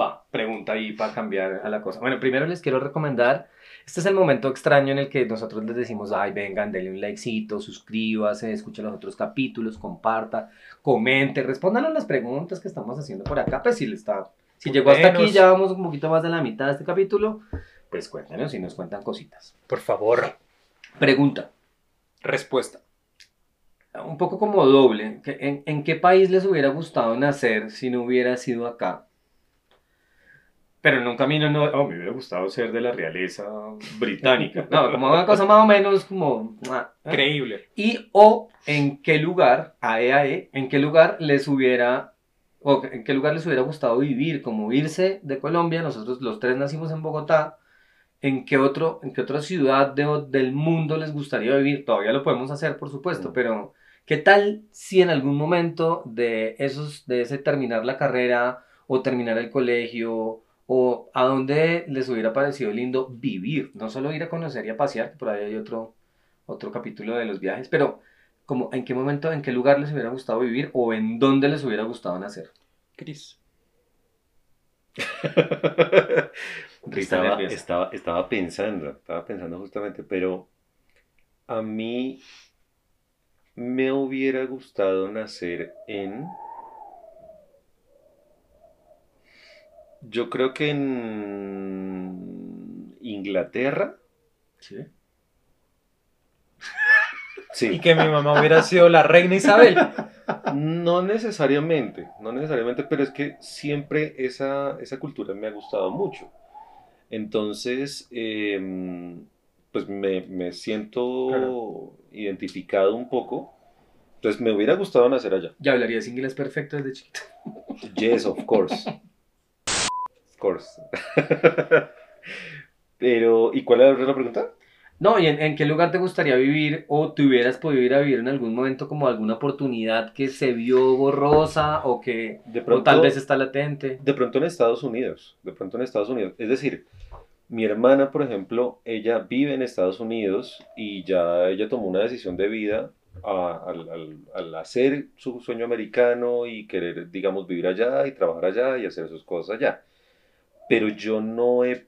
Va, pregunta ahí para cambiar a la cosa. Bueno, primero les quiero recomendar, este es el momento extraño en el que nosotros les decimos, ay, vengan, denle un likecito, suscríbase, escuche los otros capítulos, comparta, comente, respondan a las preguntas que estamos haciendo por acá, pues si le está, si llegó hasta aquí, ya vamos un poquito más de la mitad de este capítulo, pues cuéntenos si nos cuentan cositas. Por favor. Pregunta, Respuesta. un poco como doble, ¿en, en qué país les hubiera gustado nacer si no hubiera sido acá? Pero en un camino no, oh, me hubiera gustado ser de la realeza británica. No, como una cosa más o menos como... ah, ¿eh? Creíble. Y o en qué lugar, AEAE, en qué lugar les hubiera o en qué lugar les hubiera gustado vivir, como irse de Colombia, nosotros los tres nacimos en Bogotá, ¿en qué, otro, en qué otra ciudad de- del mundo les gustaría vivir? Todavía lo podemos hacer, por supuesto, Mm. pero ¿qué tal si en algún momento de esos, de ese terminar la carrera o terminar el colegio o a dónde les hubiera parecido lindo vivir? No solo ir a conocer y a pasear, que por ahí hay otro, otro capítulo de los viajes, pero como en qué momento, en qué lugar les hubiera gustado vivir o en dónde les hubiera gustado nacer. Cris. Estaba, estaba, estaba pensando, estaba pensando justamente, pero a mí me hubiera gustado nacer en... Yo creo que en Inglaterra. ¿Sí? Sí. Y que mi mamá hubiera sido la reina Isabel. No necesariamente, no necesariamente, pero es que siempre esa, esa cultura me ha gustado mucho. Entonces, em, pues me, me siento Claro. identificado un poco. Entonces me hubiera gustado nacer allá. Ya hablarías inglés perfecto desde chiquito. Yes, of course. Course. Pero, ¿y cuál era la pregunta? No, ¿y en, en qué lugar te gustaría vivir o te hubieras podido ir a vivir en algún momento como alguna oportunidad que se vio borrosa o que De o pronto, tal vez está latente? de pronto en Estados Unidos, de pronto en Estados Unidos. Es decir, mi hermana, por ejemplo, ella vive en Estados Unidos y ya ella tomó una decisión de vida a- al, al- al hacer su sueño americano y querer, digamos, vivir allá y trabajar allá y hacer sus cosas allá. Pero yo no he,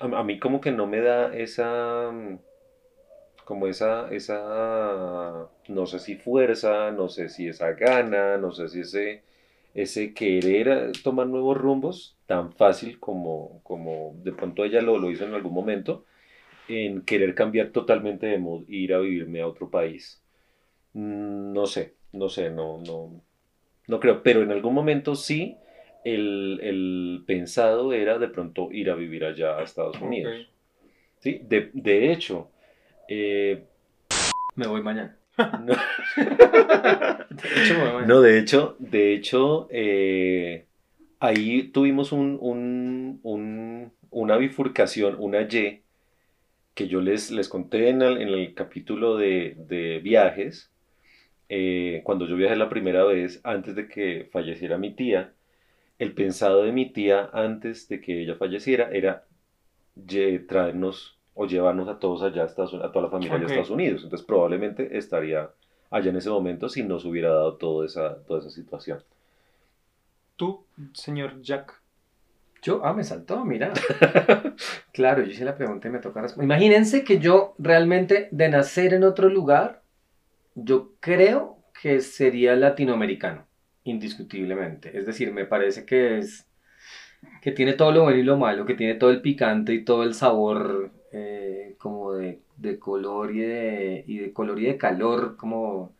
a, a mí como que no me da esa, mm, como esa, esa, no sé si fuerza, no sé si esa gana, no sé si ese ese querer eh, tomar nuevos rumbos tan fácil como, como de pronto ella lo, lo hizo en algún momento, en querer cambiar totalmente de mood ir a vivirme a otro país. Mm, No sé, no sé, no, no, no creo, pero en algún momento sí, el, el pensado era de pronto ir a vivir allá a Estados Unidos. ¿sí? De, de hecho, eh, Me voy mañana. no- De hecho, me voy mañana. No, de hecho, de hecho, eh, ahí tuvimos un, un- un- una bifurcación, una Y, que yo les, les conté en el, en el capítulo de, de viajes, eh, cuando yo viajé la primera vez, antes de que falleciera mi tía, el pensado de mi tía antes de que ella falleciera era traernos o llevarnos a todos allá, a, Estados Unidos- a toda la familia Ok. de Estados Unidos. Entonces probablemente estaría allá en ese momento si no se hubiera dado toda esa, toda esa situación. Tú, señor Jack. Yo, ah, me saltó, mira. Claro, yo hice la pregunta y me toca responder. Imagínense que yo realmente de nacer en otro lugar, yo creo que sería latinoamericano, indiscutiblemente. Es decir, me parece que es que tiene todo lo bueno y lo malo, que tiene todo el picante y todo el sabor eh, como de, de color y de, y de color y de calor, como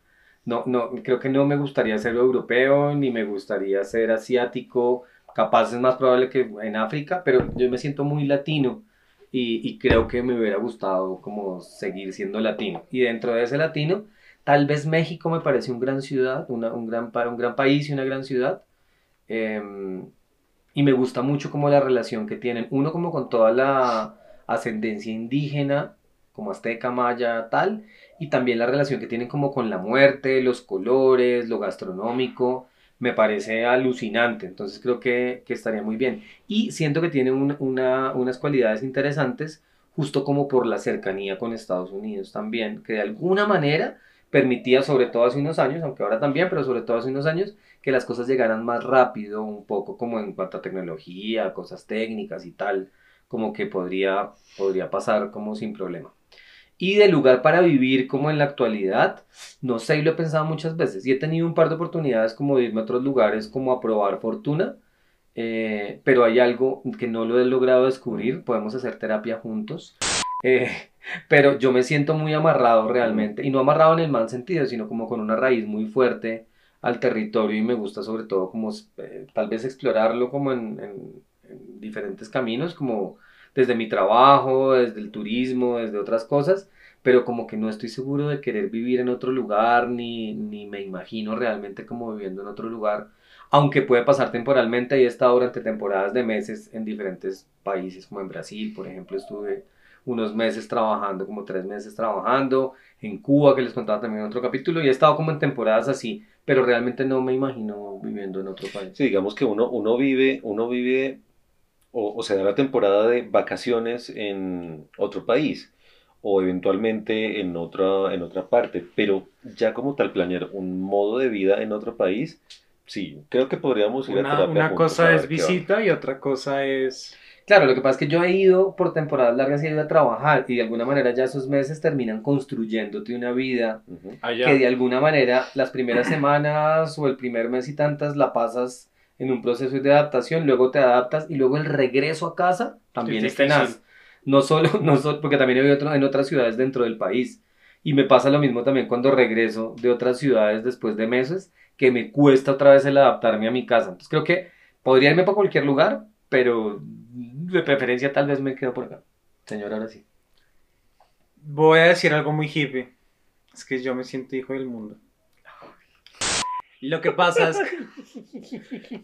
no, no, creo que no me gustaría ser europeo, ni me gustaría ser asiático, capaz es más probable que en África, pero yo me siento muy latino y, y creo que me hubiera gustado como seguir siendo latino. Y dentro de ese latino, tal vez México me parece un gran ciudad, una- un, gran, un gran país y una gran ciudad. Em, y me gusta mucho como la relación que tienen, uno como con toda la ascendencia indígena, como azteca, maya, tal, y también la relación que tienen como con la muerte, los colores, lo gastronómico, me parece alucinante, entonces creo que, que estaría muy bien. Y siento que tiene un- una- unas cualidades interesantes, justo como por la cercanía con Estados Unidos también, que de alguna manera permitía, sobre todo hace unos años, aunque ahora también, pero sobre todo hace unos años, que las cosas llegaran más rápido, un poco como en cuanto a tecnología, cosas técnicas y tal, como que podría, podría pasar como sin problema. Y de lugar para vivir como en la actualidad, no sé, y lo he pensado muchas veces. Y he tenido un par de oportunidades como de irme a otros lugares como a probar fortuna. eh, pero hay algo que no lo he logrado descubrir. Podemos hacer terapia juntos. eh, pero yo me siento muy amarrado realmente. Y no amarrado en el mal sentido, sino como con una raíz muy fuerte al territorio. Y me gusta sobre todo como eh, tal vez explorarlo como en, en- en diferentes caminos, como desde mi trabajo, desde el turismo, desde otras cosas pero como que no estoy seguro de querer vivir en otro lugar, ni, ni me imagino realmente como viviendo en otro lugar, aunque puede pasar temporalmente. He estado durante temporadas de meses en diferentes países, como en Brasil, por ejemplo, estuve unos meses trabajando, como tres meses trabajando, en Cuba, que les contaba también en otro capítulo, y he estado como en temporadas así, pero realmente no me imagino viviendo en otro país. Sí, digamos que uno, uno vive, uno vive o, o se da la temporada de vacaciones en otro país o eventualmente en otra, en otra parte, pero ya como tal planear un modo de vida en otro país, sí, creo que podríamos ir a Una, terapia una juntos a cosa es visita y otra cosa es... Claro, lo que pasa es que yo he ido por temporadas largas, he ido a trabajar y de alguna manera ya esos meses terminan construyéndote una vida va. Ujú. Allá. que de alguna manera las primeras semanas o el primer mes y tantas la pasas en un proceso de adaptación, luego te adaptas y luego el regreso a casa también Es es tenaz. No solo, no solo, porque también he vivido otro- en otras ciudades dentro del país. Y me pasa lo mismo también cuando regreso de otras ciudades después de meses, que me cuesta otra vez el adaptarme a mi casa. Entonces creo que podría irme para cualquier lugar, pero de preferencia tal vez me quedo por acá. Señor, ahora sí. Voy a decir algo muy hippie. Es que yo me siento hijo del mundo. Lo que pasa es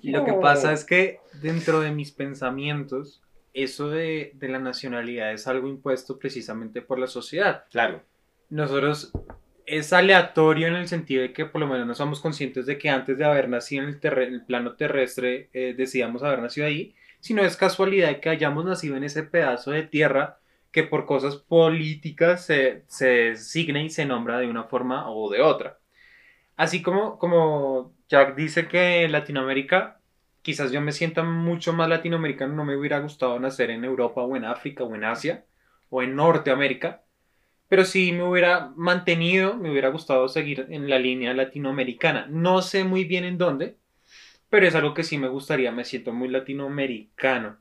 Lo que pasa es que dentro de mis pensamientos, eso de, de la nacionalidad es algo impuesto precisamente por la sociedad. Claro. Nosotros es aleatorio en el sentido de que por lo menos no somos conscientes de que antes de haber nacido en el, terre- el plano terrestre eh, decidamos haber nacido ahí, sino es casualidad que hayamos nacido en ese pedazo de tierra que por cosas políticas se, se designa y se nombra de una forma o de otra. Así como, como Jack dice que Latinoamérica, quizás yo me sienta mucho más latinoamericano, no me hubiera gustado nacer en Europa o en África o en Asia o en Norteamérica, pero sí me hubiera mantenido, me hubiera gustado seguir en la línea latinoamericana. No sé muy bien en dónde, pero es algo que sí me gustaría, me siento muy latinoamericano.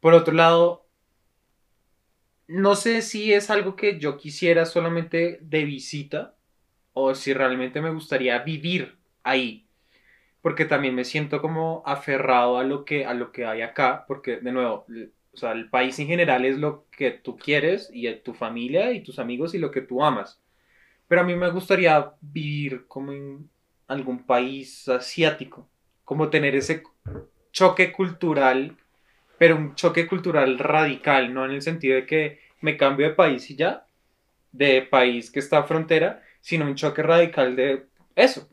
Por otro lado, no sé si es algo que yo quisiera solamente de visita o si realmente me gustaría vivir ahí. Porque también me siento como aferrado a lo que, a lo que hay acá, porque de nuevo, o sea, el país en general es lo que tú quieres y tu familia y tus amigos y lo que tú amas. Pero a mí me gustaría vivir como en algún país asiático, como tener ese choque cultural, pero un choque cultural radical, no en el sentido de que me cambio de país y ya, de país que está a frontera, sino un choque radical de eso.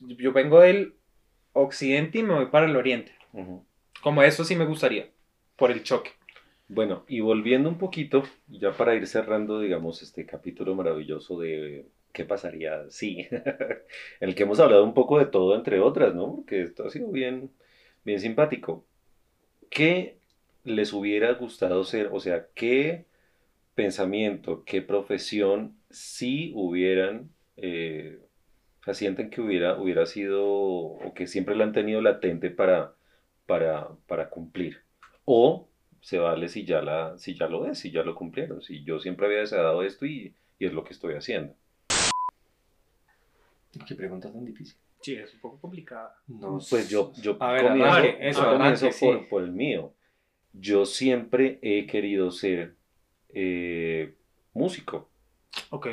Yo vengo del occidente y me voy para el oriente. Como eso sí me gustaría, por el choque. Bueno, y volviendo un poquito, ya para ir cerrando, digamos, este capítulo maravilloso de qué pasaría si, en el que hemos hablado un poco de todo, entre otras, ¿no? Porque esto ha sido bien, bien simpático. ¿Qué les hubiera gustado ser? O sea, ¿qué pensamiento, qué profesión si hubieran, eh, sienten que hubiera, hubiera sido, o que siempre la han tenido latente para, para, para cumplir? O se vale si ya, la, si ya lo es, si ya lo cumplieron, si yo siempre había deseado esto y, y es lo que estoy haciendo. Qué pregunta tan difícil. Sí, es un poco complicada. No, Pues yo, yo A ver, comienzo, arranque, yo eso, comienzo por, sí. por el mío. Yo siempre he querido ser eh, músico. Ok.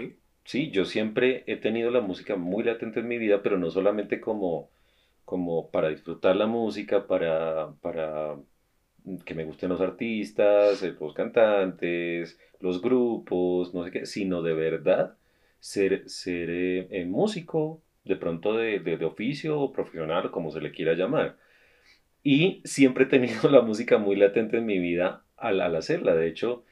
Sí, yo siempre he tenido la música muy latente en mi vida, pero no solamente como, como para disfrutar la música, para, para que me gusten los artistas, eh, los cantantes, los grupos, no sé qué, sino de verdad ser, ser eh, eh, músico, de pronto de, de, oficio o profesional, como se le quiera llamar. Y siempre he tenido la música muy latente en mi vida al, al hacerla. De hecho,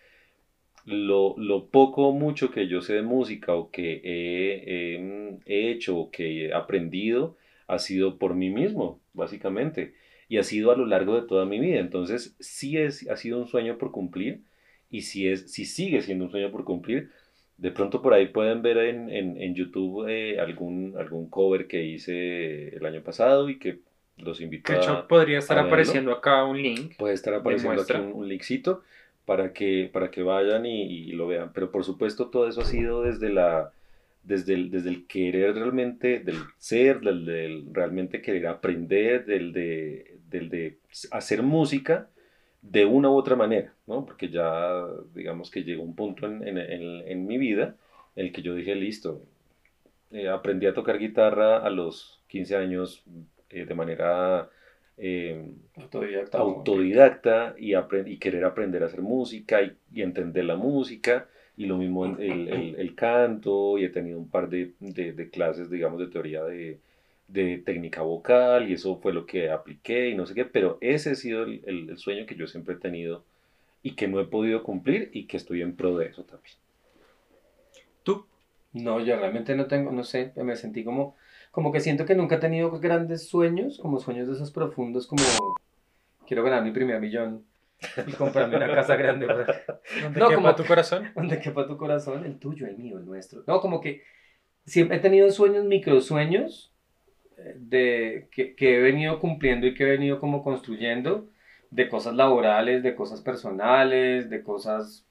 lo, lo poco o mucho que yo sé de música o que he, he- he hecho o que he aprendido ha sido por mí mismo, básicamente. Y ha sido a lo largo de toda mi vida. Entonces, sí es, ha sido un sueño por cumplir y si, es, si sigue siendo un sueño por cumplir, de pronto por ahí pueden ver en, en, en YouTube eh, algún, algún cover que hice el año pasado y que los invito De a, hecho, podría estar apareciendo acá un link. Puede estar apareciendo aquí un, un linkcito para que, para que vayan y, y lo vean. Pero por supuesto todo eso ha sido desde la desde el, desde el querer realmente, del ser, del, del realmente querer aprender, del de, del de hacer música de una u otra manera, ¿no? Porque ya digamos que llegó un punto en, en, en- en mi vida en el que yo dije, listo, eh, aprendí a tocar guitarra a los 15 años, eh, de manera eh, Autodidacta. autodidacta y, y querer aprender a hacer música y, y entender la música. Y lo mismo el- el canto, y he tenido un par de, de- de clases, digamos, de teoría de, de técnica vocal, y eso fue lo que apliqué y no sé qué, pero ese ha sido el, el- el sueño que yo siempre he tenido y que no he podido cumplir y que estoy en pro de eso también. ¿Tú? No, yo realmente no tengo, no sé, me sentí como, como que siento que nunca he tenido grandes sueños, como sueños de esos profundos, como quiero ganar mi primer millón y comprarme una casa grande para ¿Dónde No, quepa como- tu corazón? donde quepa tu corazón, el tuyo, el mío, el nuestro. No, como que siempre he tenido sueños, microsueños, de, que, que he venido cumpliendo y que he venido como construyendo, de cosas laborales, de cosas personales, de cosas,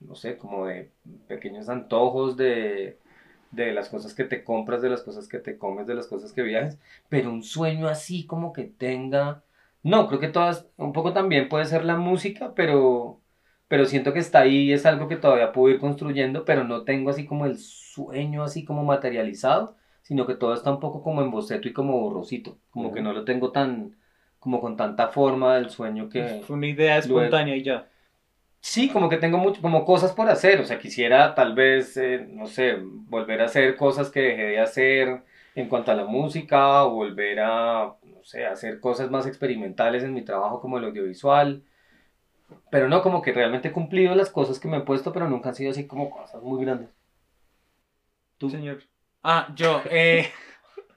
no sé, como de pequeños antojos, de, de las cosas que te compras, de las cosas que te comes, de las cosas que viajes, pero un sueño así como que tenga... No, creo que todas, un poco también puede ser la música, pero, pero siento que está ahí es algo que todavía puedo ir construyendo, pero no tengo así como el sueño así como materializado, sino que todo está un poco como en boceto y como borrosito, como que no lo tengo tan, como con tanta forma del sueño que... Fue una idea espontánea y ya. Sí, como que tengo mucho, como cosas por hacer, o sea, quisiera tal vez, eh, no sé, volver a hacer cosas que dejé de hacer en cuanto a la música, o volver a, no sé, hacer cosas más experimentales en mi trabajo como el audiovisual, pero no, como que realmente he cumplido las cosas que me he puesto, pero nunca han sido así como cosas muy grandes. ¿Tú? Señor. Ah, yo, eh...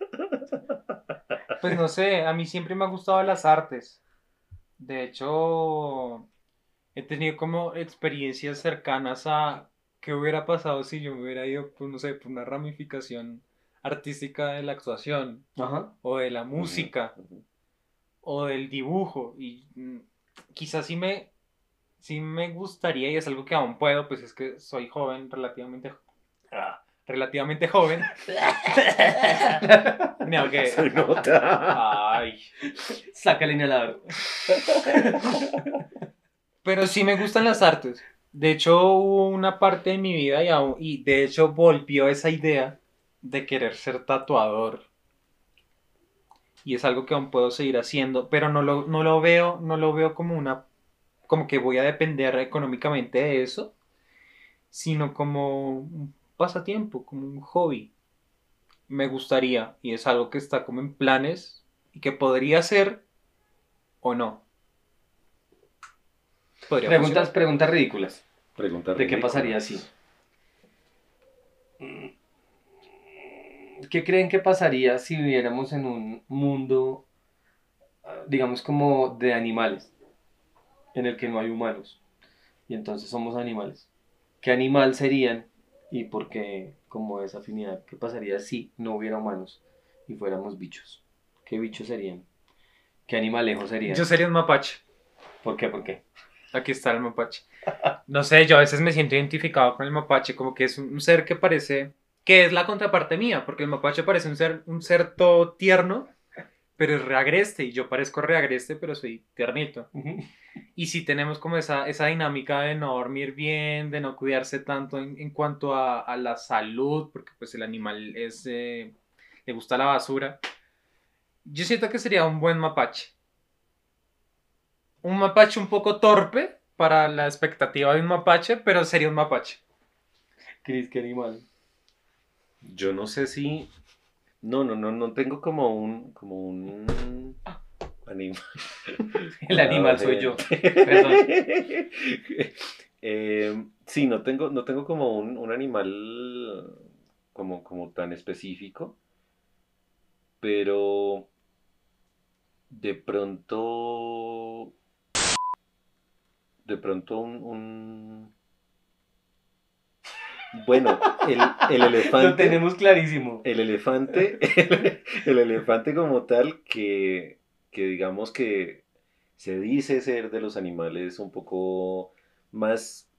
Pues no sé, a mí siempre me han gustado las artes. De hecho, he tenido como experiencias cercanas a qué hubiera pasado si yo me hubiera ido, pues no sé, por una ramificación artística de la actuación, Ajá. o de la música, o del dibujo. Y mm, quizás sí me, sí me gustaría, y es algo que aún puedo, pues es que soy joven, relativamente, ah, relativamente joven. Que... Se nota. Ay. Saca el inhalador. Pero sí me gustan las artes. De hecho, hubo una parte de mi vida y, aún- y de hecho volvió esa idea de querer ser tatuador. Y es algo que aún puedo seguir haciendo, pero no lo, no lo veo, no lo veo como una, como que voy a depender económicamente de eso, sino como un pasatiempo, como un hobby. Me gustaría, y es algo que está como en planes y que podría ser o no. Podría Preguntas, funcionar. preguntas ridículas. Preguntar ¿De qué pasaría así? ¿Qué creen que pasaría si viviéramos en un mundo, digamos, como de animales, en el que no hay humanos? Y entonces somos animales. ¿Qué animal serían y por qué, como esa afinidad? ¿Qué pasaría si no hubiera humanos y fuéramos bichos? ¿Qué bichos serían? ¿Qué animalejos serían? Yo sería un mapache. ¿Por qué? ¿Por qué? Aquí está el mapache. No sé, yo a veces me siento identificado con el mapache, como que es un ser que parece, que es la contraparte mía, porque el mapache parece un ser, un ser todo tierno, pero es reagreste, y yo parezco reagreste, pero soy tiernito. Y si tenemos como esa, esa dinámica de no dormir bien, de no cuidarse tanto en, en cuanto a, a la salud, porque pues el animal es, eh, le gusta la basura, yo siento que sería un buen mapache. Un mapache un poco torpe para la expectativa de un mapache, pero sería un mapache. Cris, ¿qué animal? Yo no sé si. No, no, no, no tengo como un. como un. Animal. El animal soy yo. Perdón. Eh, sí, no tengo, no tengo como un, un animal como, como tan específico. Pero de pronto. De pronto un. un- Bueno, el, el elefante. Lo tenemos clarísimo. El elefante, el, elefante como tal, que, que digamos que se dice ser de los animales un poco más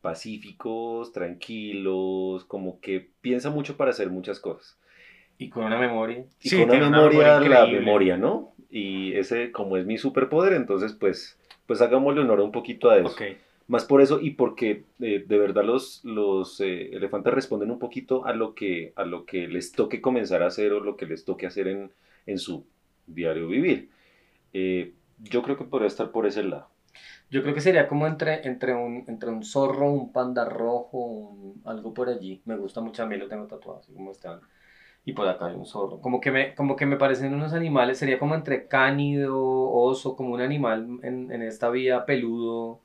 pacíficos, tranquilos, como que piensa mucho para hacer muchas cosas. Y con una memoria. Y Sí, con una memoria, memoria la memoria, ¿no? Y ese, como es mi superpoder, entonces pues, pues hagámosle honor un poquito a eso. Más por eso y porque eh, de verdad los, los eh, elefantes responden un poquito a lo, que, a lo que les toque comenzar a hacer o lo que les toque hacer en, en su diario vivir. Eh, yo creo que podría estar por ese lado. Yo creo que sería como entre, entre, un, entre un zorro, un panda rojo, un- algo por allí. Me gusta mucho, a mí lo tengo tatuado, así como están. Y por acá hay un zorro. Como que me, como que me parecen unos animales, sería como entre cánido, oso, como un animal en, en esta vía peludo,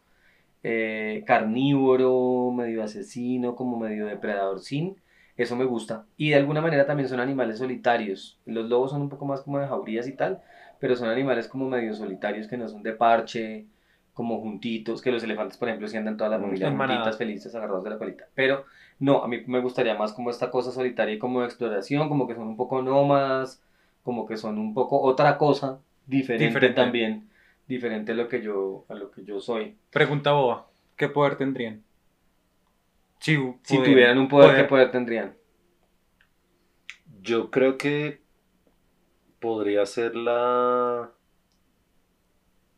eh, carnívoro, medio asesino, como medio depredador sin. Eso me gusta. Y de alguna manera también son animales solitarios. Los lobos son un poco más como de jaurías y tal, pero son animales como medio solitarios que no son de parche, como juntitos, que los elefantes, por ejemplo, sí andan toda la Mm, familia en manada. juntitas, felices, agarrados de la colita. Pero no, a mí me gustaría más como esta cosa solitaria y como de exploración, como que son un poco nómadas, como que son un poco otra cosa, diferente, Diferente. también, diferente a lo que yo, a lo que yo soy. Pregunta boba. ¿Qué poder tendrían? Si, tuvieran un poder, ¿qué poder- poder tendrían? Yo creo que podría ser la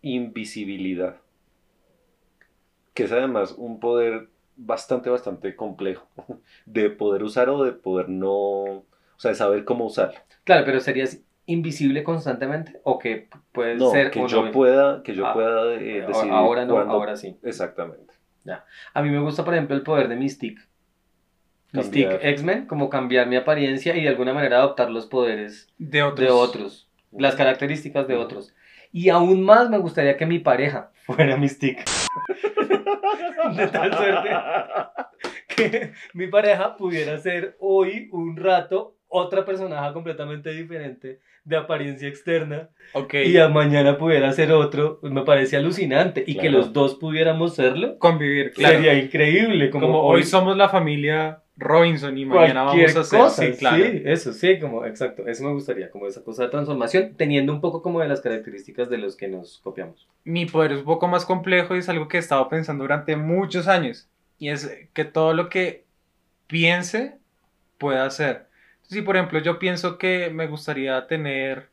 invisibilidad, que es además un poder bastante, bastante complejo de poder usar o de poder no, o sea, de saber cómo usarlo. Claro, pero serías invisible constantemente o que puedes No, ser que o yo no? pueda, que yo Ah, pueda eh, decidir ahora no, cuándo- ahora sí. Exactamente. A mí me gusta, por ejemplo, el poder de Mystique. Mystique Cambiar. X-Men, como cambiar mi apariencia y de alguna manera adoptar los poderes De otros. de otros, las características de otros. Y aún más me gustaría que mi pareja fuera Mystique. De tal suerte que mi pareja pudiera ser hoy un rato otra personaje completamente diferente de apariencia externa Ok. y a mañana pudiera ser otro, me parece alucinante y que Claro. los dos pudiéramos serlo. Convivir, claro. Sería increíble, como, Como hoy somos la familia Robinson y mañana cualquier vamos a hacer. cosa, sí, claro. sí, eso, sí, como, exacto, eso me gustaría, como esa cosa de transformación, teniendo un poco como de las características de los que nos copiamos. Mi poder es un poco más complejo y es algo que he estado pensando durante muchos años. Y es que todo lo que piense pueda hacer. Si, por ejemplo, yo pienso que me gustaría tener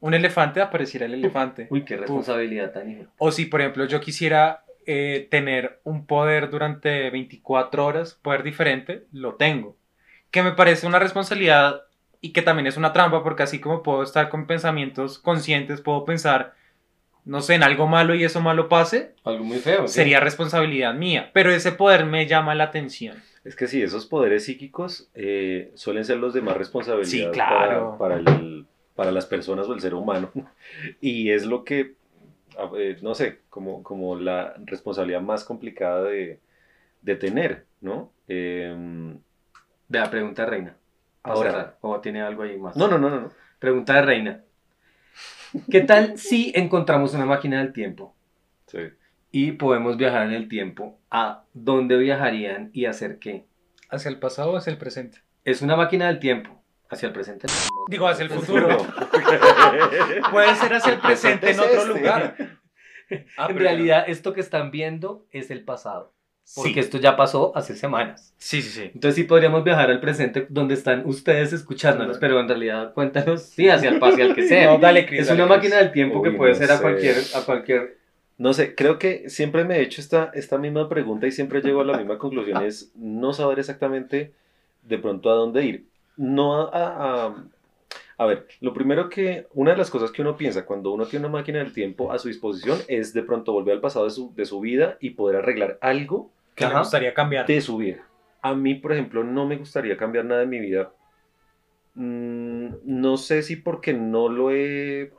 un elefante, apareciera el elefante. Uy, qué responsabilidad tan hijo. O si, por ejemplo, yo quisiera eh, tener un poder durante 24 horas, poder diferente, lo tengo. Que me parece una responsabilidad y que también es una trampa, porque así como puedo estar con pensamientos conscientes, puedo pensar, no sé, en algo malo y eso malo pase, Algo muy feo. sí. sería responsabilidad mía. Pero ese poder me llama la atención. Es que sí, esos poderes psíquicos eh, suelen ser los de más responsabilidad Sí, claro. para, para, el- para las personas o el ser humano. Y es lo que, ver, no sé, como, como la responsabilidad más complicada de, de tener, ¿no? Em, Vea, pregunta de Reina. Ahora. cerrar, ¿O tiene algo ahí más? no, no, no, no. no. Pregunta de Reina. ¿Qué tal si encontramos una máquina del tiempo Sí. Y podemos viajar en el tiempo? ¿A dónde viajarían y hacer qué? ¿Hacia el pasado o hacia el presente? Es una máquina del tiempo. Hacia el presente. Digo, hacia el futuro. Puede ser hacia el presente en otro este. lugar. Ah, en realidad, esto que están viendo es el pasado. Porque Sí. esto ya pasó hace semanas. sí, sí, sí. Entonces sí podríamos viajar al presente donde están ustedes escuchándonos, pero en realidad cuéntanos, sí, hacia el hacia el que sea. No, dale, es dale, una máquina del tiempo que puede no ser a sé. cualquier, a cualquier No sé, creo que siempre me he hecho esta, esta misma pregunta y siempre llego a la misma conclusión, es no saber exactamente de pronto a dónde ir. No a, a- a- a ver, lo primero que, una de las cosas que uno piensa cuando uno tiene una máquina del tiempo a su disposición es de pronto volver al pasado de su, de su vida y poder arreglar algo Que me gustaría cambiar. de su vida. A mí, por ejemplo, no me gustaría cambiar nada en mi vida. Mm, no sé si porque no lo he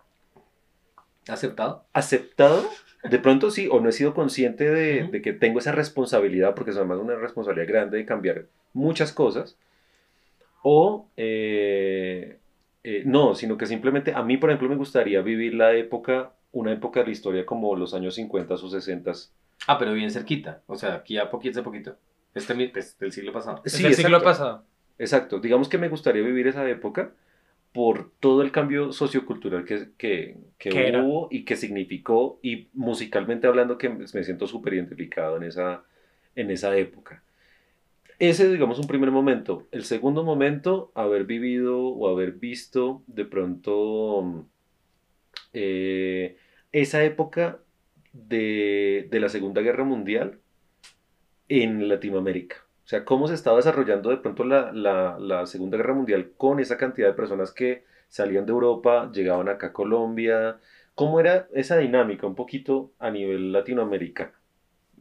aceptado. aceptado, de pronto sí, o no he sido consciente de, que tengo esa responsabilidad, porque es además una responsabilidad grande de cambiar muchas cosas, o eh, eh, no, sino que simplemente a mí, por ejemplo, me gustaría vivir la época, una época de la historia como los años 50 o 60. Ah, pero bien cerquita. O sea, aquí a poquito, hace poquito. Este es del siglo pasado. Es Sí, el siglo pasado. Exacto, digamos que me gustaría vivir esa época por todo el cambio sociocultural que, que, que era. hubo y que significó, y musicalmente hablando que me siento súper identificado en esa, en esa época. Ese, digamos, un primer momento. El segundo momento, haber vivido o haber visto de pronto eh, esa época de, de la Segunda Guerra Mundial en Latinoamérica. O sea, cómo se estaba desarrollando de pronto la, la- la Segunda Guerra Mundial con esa cantidad de personas que salían de Europa, llegaban acá a Colombia. ¿Cómo era esa dinámica un poquito a nivel latinoamericano?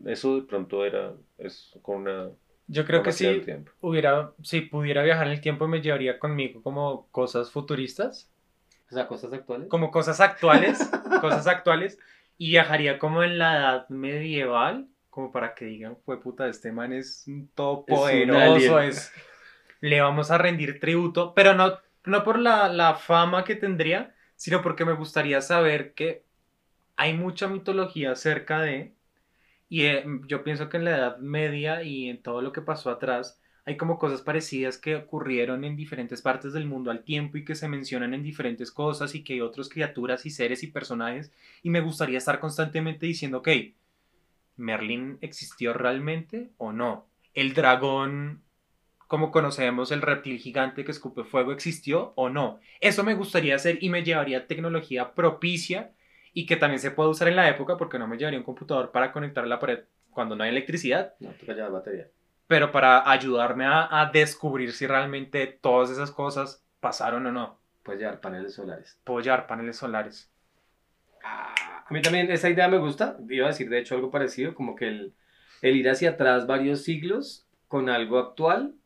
Eso de pronto era es con una... Yo creo que tiempo. hubiera, si pudiera viajar en el tiempo me llevaría conmigo como cosas futuristas, O sea, cosas actuales. como cosas actuales, cosas actuales, y viajaría como en la edad medieval, como para que digan, fue puta, este man es un Es todopoderoso, alien". es, le vamos a rendir tributo, pero no, no por la, la fama que tendría, sino porque me gustaría saber que hay mucha mitología acerca de, y eh, yo pienso que en la Edad Media y en todo lo que pasó atrás, hay como cosas parecidas que ocurrieron en diferentes partes del mundo al tiempo y que se mencionan en diferentes cosas y que hay otras criaturas y seres y personajes y me gustaría estar constantemente diciendo, ok, ¿Merlín existió realmente o no? ¿El dragón, como conocemos, el reptil gigante que escupe fuego, existió o no? Eso me gustaría hacer y me llevaría tecnología propicia y que también se pueda usar en la época porque no me llevaría un computador para conectar la pared cuando no hay electricidad, No, toca llevar batería. pero para ayudarme a, a descubrir si realmente todas esas cosas pasaron o no. Puedes llevar paneles solares. Puedo llevar paneles solares. A mí también esa idea me gusta. Iba a decir, de hecho, algo parecido, como que el, ir hacia atrás varios siglos con algo actual.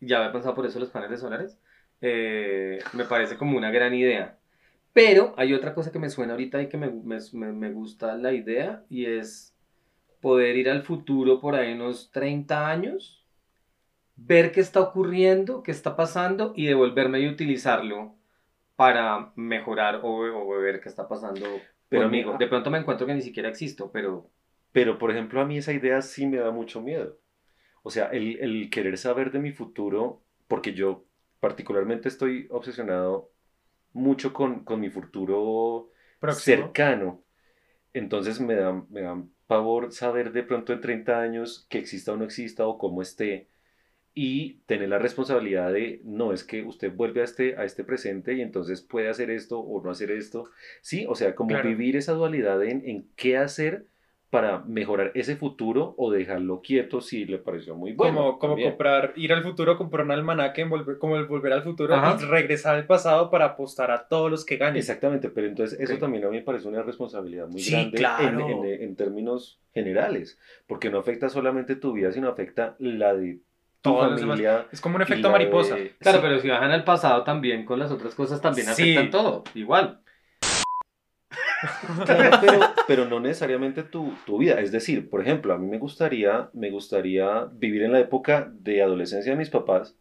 Ya había pensado por eso los paneles solares. eh, me parece como una gran idea. Pero hay otra cosa que me suena ahorita y que me, gusta la idea y es poder ir al futuro por ahí unos 30 años, ver qué está ocurriendo, qué está pasando y devolverme y utilizarlo para mejorar o ver qué está pasando Pero mira- De pronto me encuentro que ni siquiera existo, pero Pero, por ejemplo, a mí esa idea sí me da mucho miedo. O sea, el, el querer saber de mi futuro, porque yo particularmente estoy obsesionado mucho con, con mi futuro Próximo. cercano. Entonces me da, me da pavor saber de pronto en 30 años que exista o no exista o cómo esté y tener la responsabilidad de, no, es que usted vuelve a este, a este presente y entonces puede hacer esto o no hacer esto. Sí, o sea, como Claro. vivir esa dualidad en, en qué hacer para mejorar ese futuro o dejarlo quieto si le pareció muy bueno. como como también. comprar, ir al futuro, comprar un almanaque, volver- como el volver al futuro Ajá. y regresar al pasado para apostar a todos los que ganen. Exactamente, pero entonces eso Ok. también a mí me parece una responsabilidad muy Sí, grande claro. en, en- en términos generales, porque no afecta solamente tu vida, sino afecta la de Todos los familia. Es como un efecto la de- mariposa. claro, Sí, pero si bajan al pasado también con las otras cosas también Sí. afectan todo, igual. claro, pero, pero no necesariamente tu, tu vida. Es decir, por ejemplo, a mí me gustaría, me gustaría vivir en la época de adolescencia de mis papás,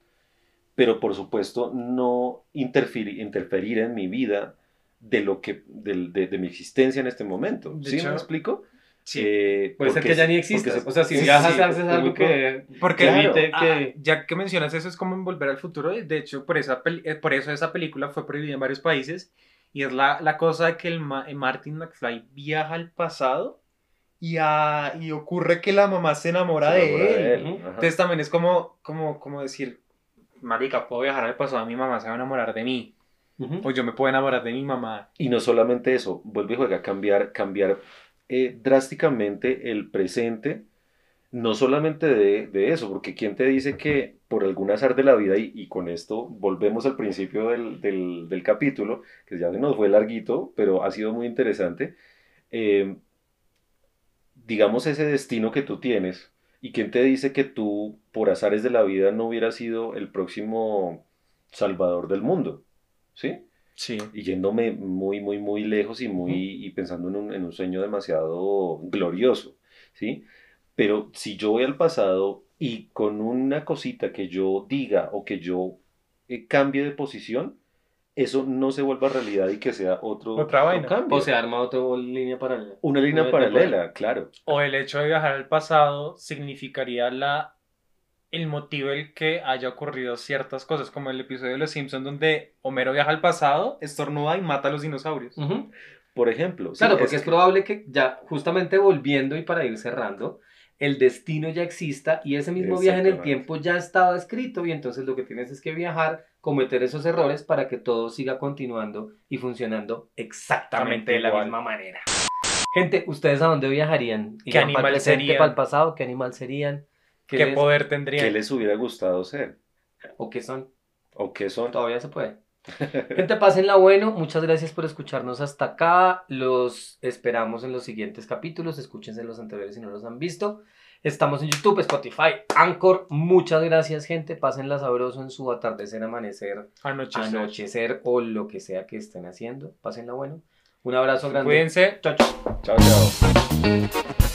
pero por supuesto no interferir, interferir en mi vida de lo que del- de, de mi existencia en este momento. De ¿Sí hecho, me explico? Sí. Eh, Puede ser que ya ni se- O sea, si sí, viajas sí, haces es algo que... Porque Claro. evite ah, que- ya que mencionas eso, es como en volver al futuro. De hecho, por, esa peli- eh, por eso esa película fue prohibida en varios países. Y es la, la cosa de que el Ma- eh, Martin McFly viaja al pasado y, ah, y ocurre que la mamá se enamora, se de, enamora él. Ajá. Entonces también es como, como, como decir, marica, puedo viajar al pasado, mi mamá se va a enamorar de mí. Ujú. O yo me puedo enamorar de mi mamá. Y no solamente eso, vuelve y juega a cambiar, cambiar eh, drásticamente el presente, no solamente de, eso, porque ¿quién te dice que por algún azar de la vida, y, con esto volvemos al principio del, del- capítulo, que ya nos fue larguito, pero ha sido muy interesante, eh, digamos ese destino que tú tienes, y quién te dice que tú, por azares de la vida, no hubieras sido el próximo salvador del mundo, ¿sí? Sí. y yéndome muy, muy, muy lejos y, muy, y pensando en un, en un sueño demasiado glorioso, ¿sí? Pero si yo voy al pasado y con una cosita que yo diga o que yo eh, cambie de posición, eso no se vuelva realidad y que sea otro, Otra otro vaina. cambio. O se arma otra línea paralela. una línea una paralela, claro. O el hecho de viajar al pasado significaría la el motivo el que haya ocurrido ciertas cosas, como el episodio de Los Simpsons donde Homero viaja al pasado, estornuda y mata a los dinosaurios. Por ejemplo. sí, Claro, porque es, que- probable que ya, justamente volviendo y para ir cerrando, el destino ya exista y ese mismo viaje en el tiempo ya estaba escrito y entonces lo que tienes es que viajar, cometer esos errores para que todo siga continuando y funcionando exactamente de la igual. misma manera. Gente, ¿ustedes a dónde viajarían? ¿Qué ¿Irían animal para el presente, serían? para el pasado? ¿Qué animal serían? ¿Qué ¿Qué les- poder ¿Qué tendría? les hubiera gustado ser? ¿O qué son? ¿O qué son? Todavía se puede. Gente, pásenla bueno. Muchas gracias por escucharnos hasta acá. Los esperamos en los siguientes capítulos. Escúchense los anteriores si no los han visto. Estamos en YouTube, Spotify, Anchor. Muchas gracias, gente. Pásenla sabroso en su atardecer, amanecer, Anochecer. anochecer o lo que sea que estén haciendo. Pásenla bueno. Un abrazo grande. Cuídense. Chao, chao. Chao, chao.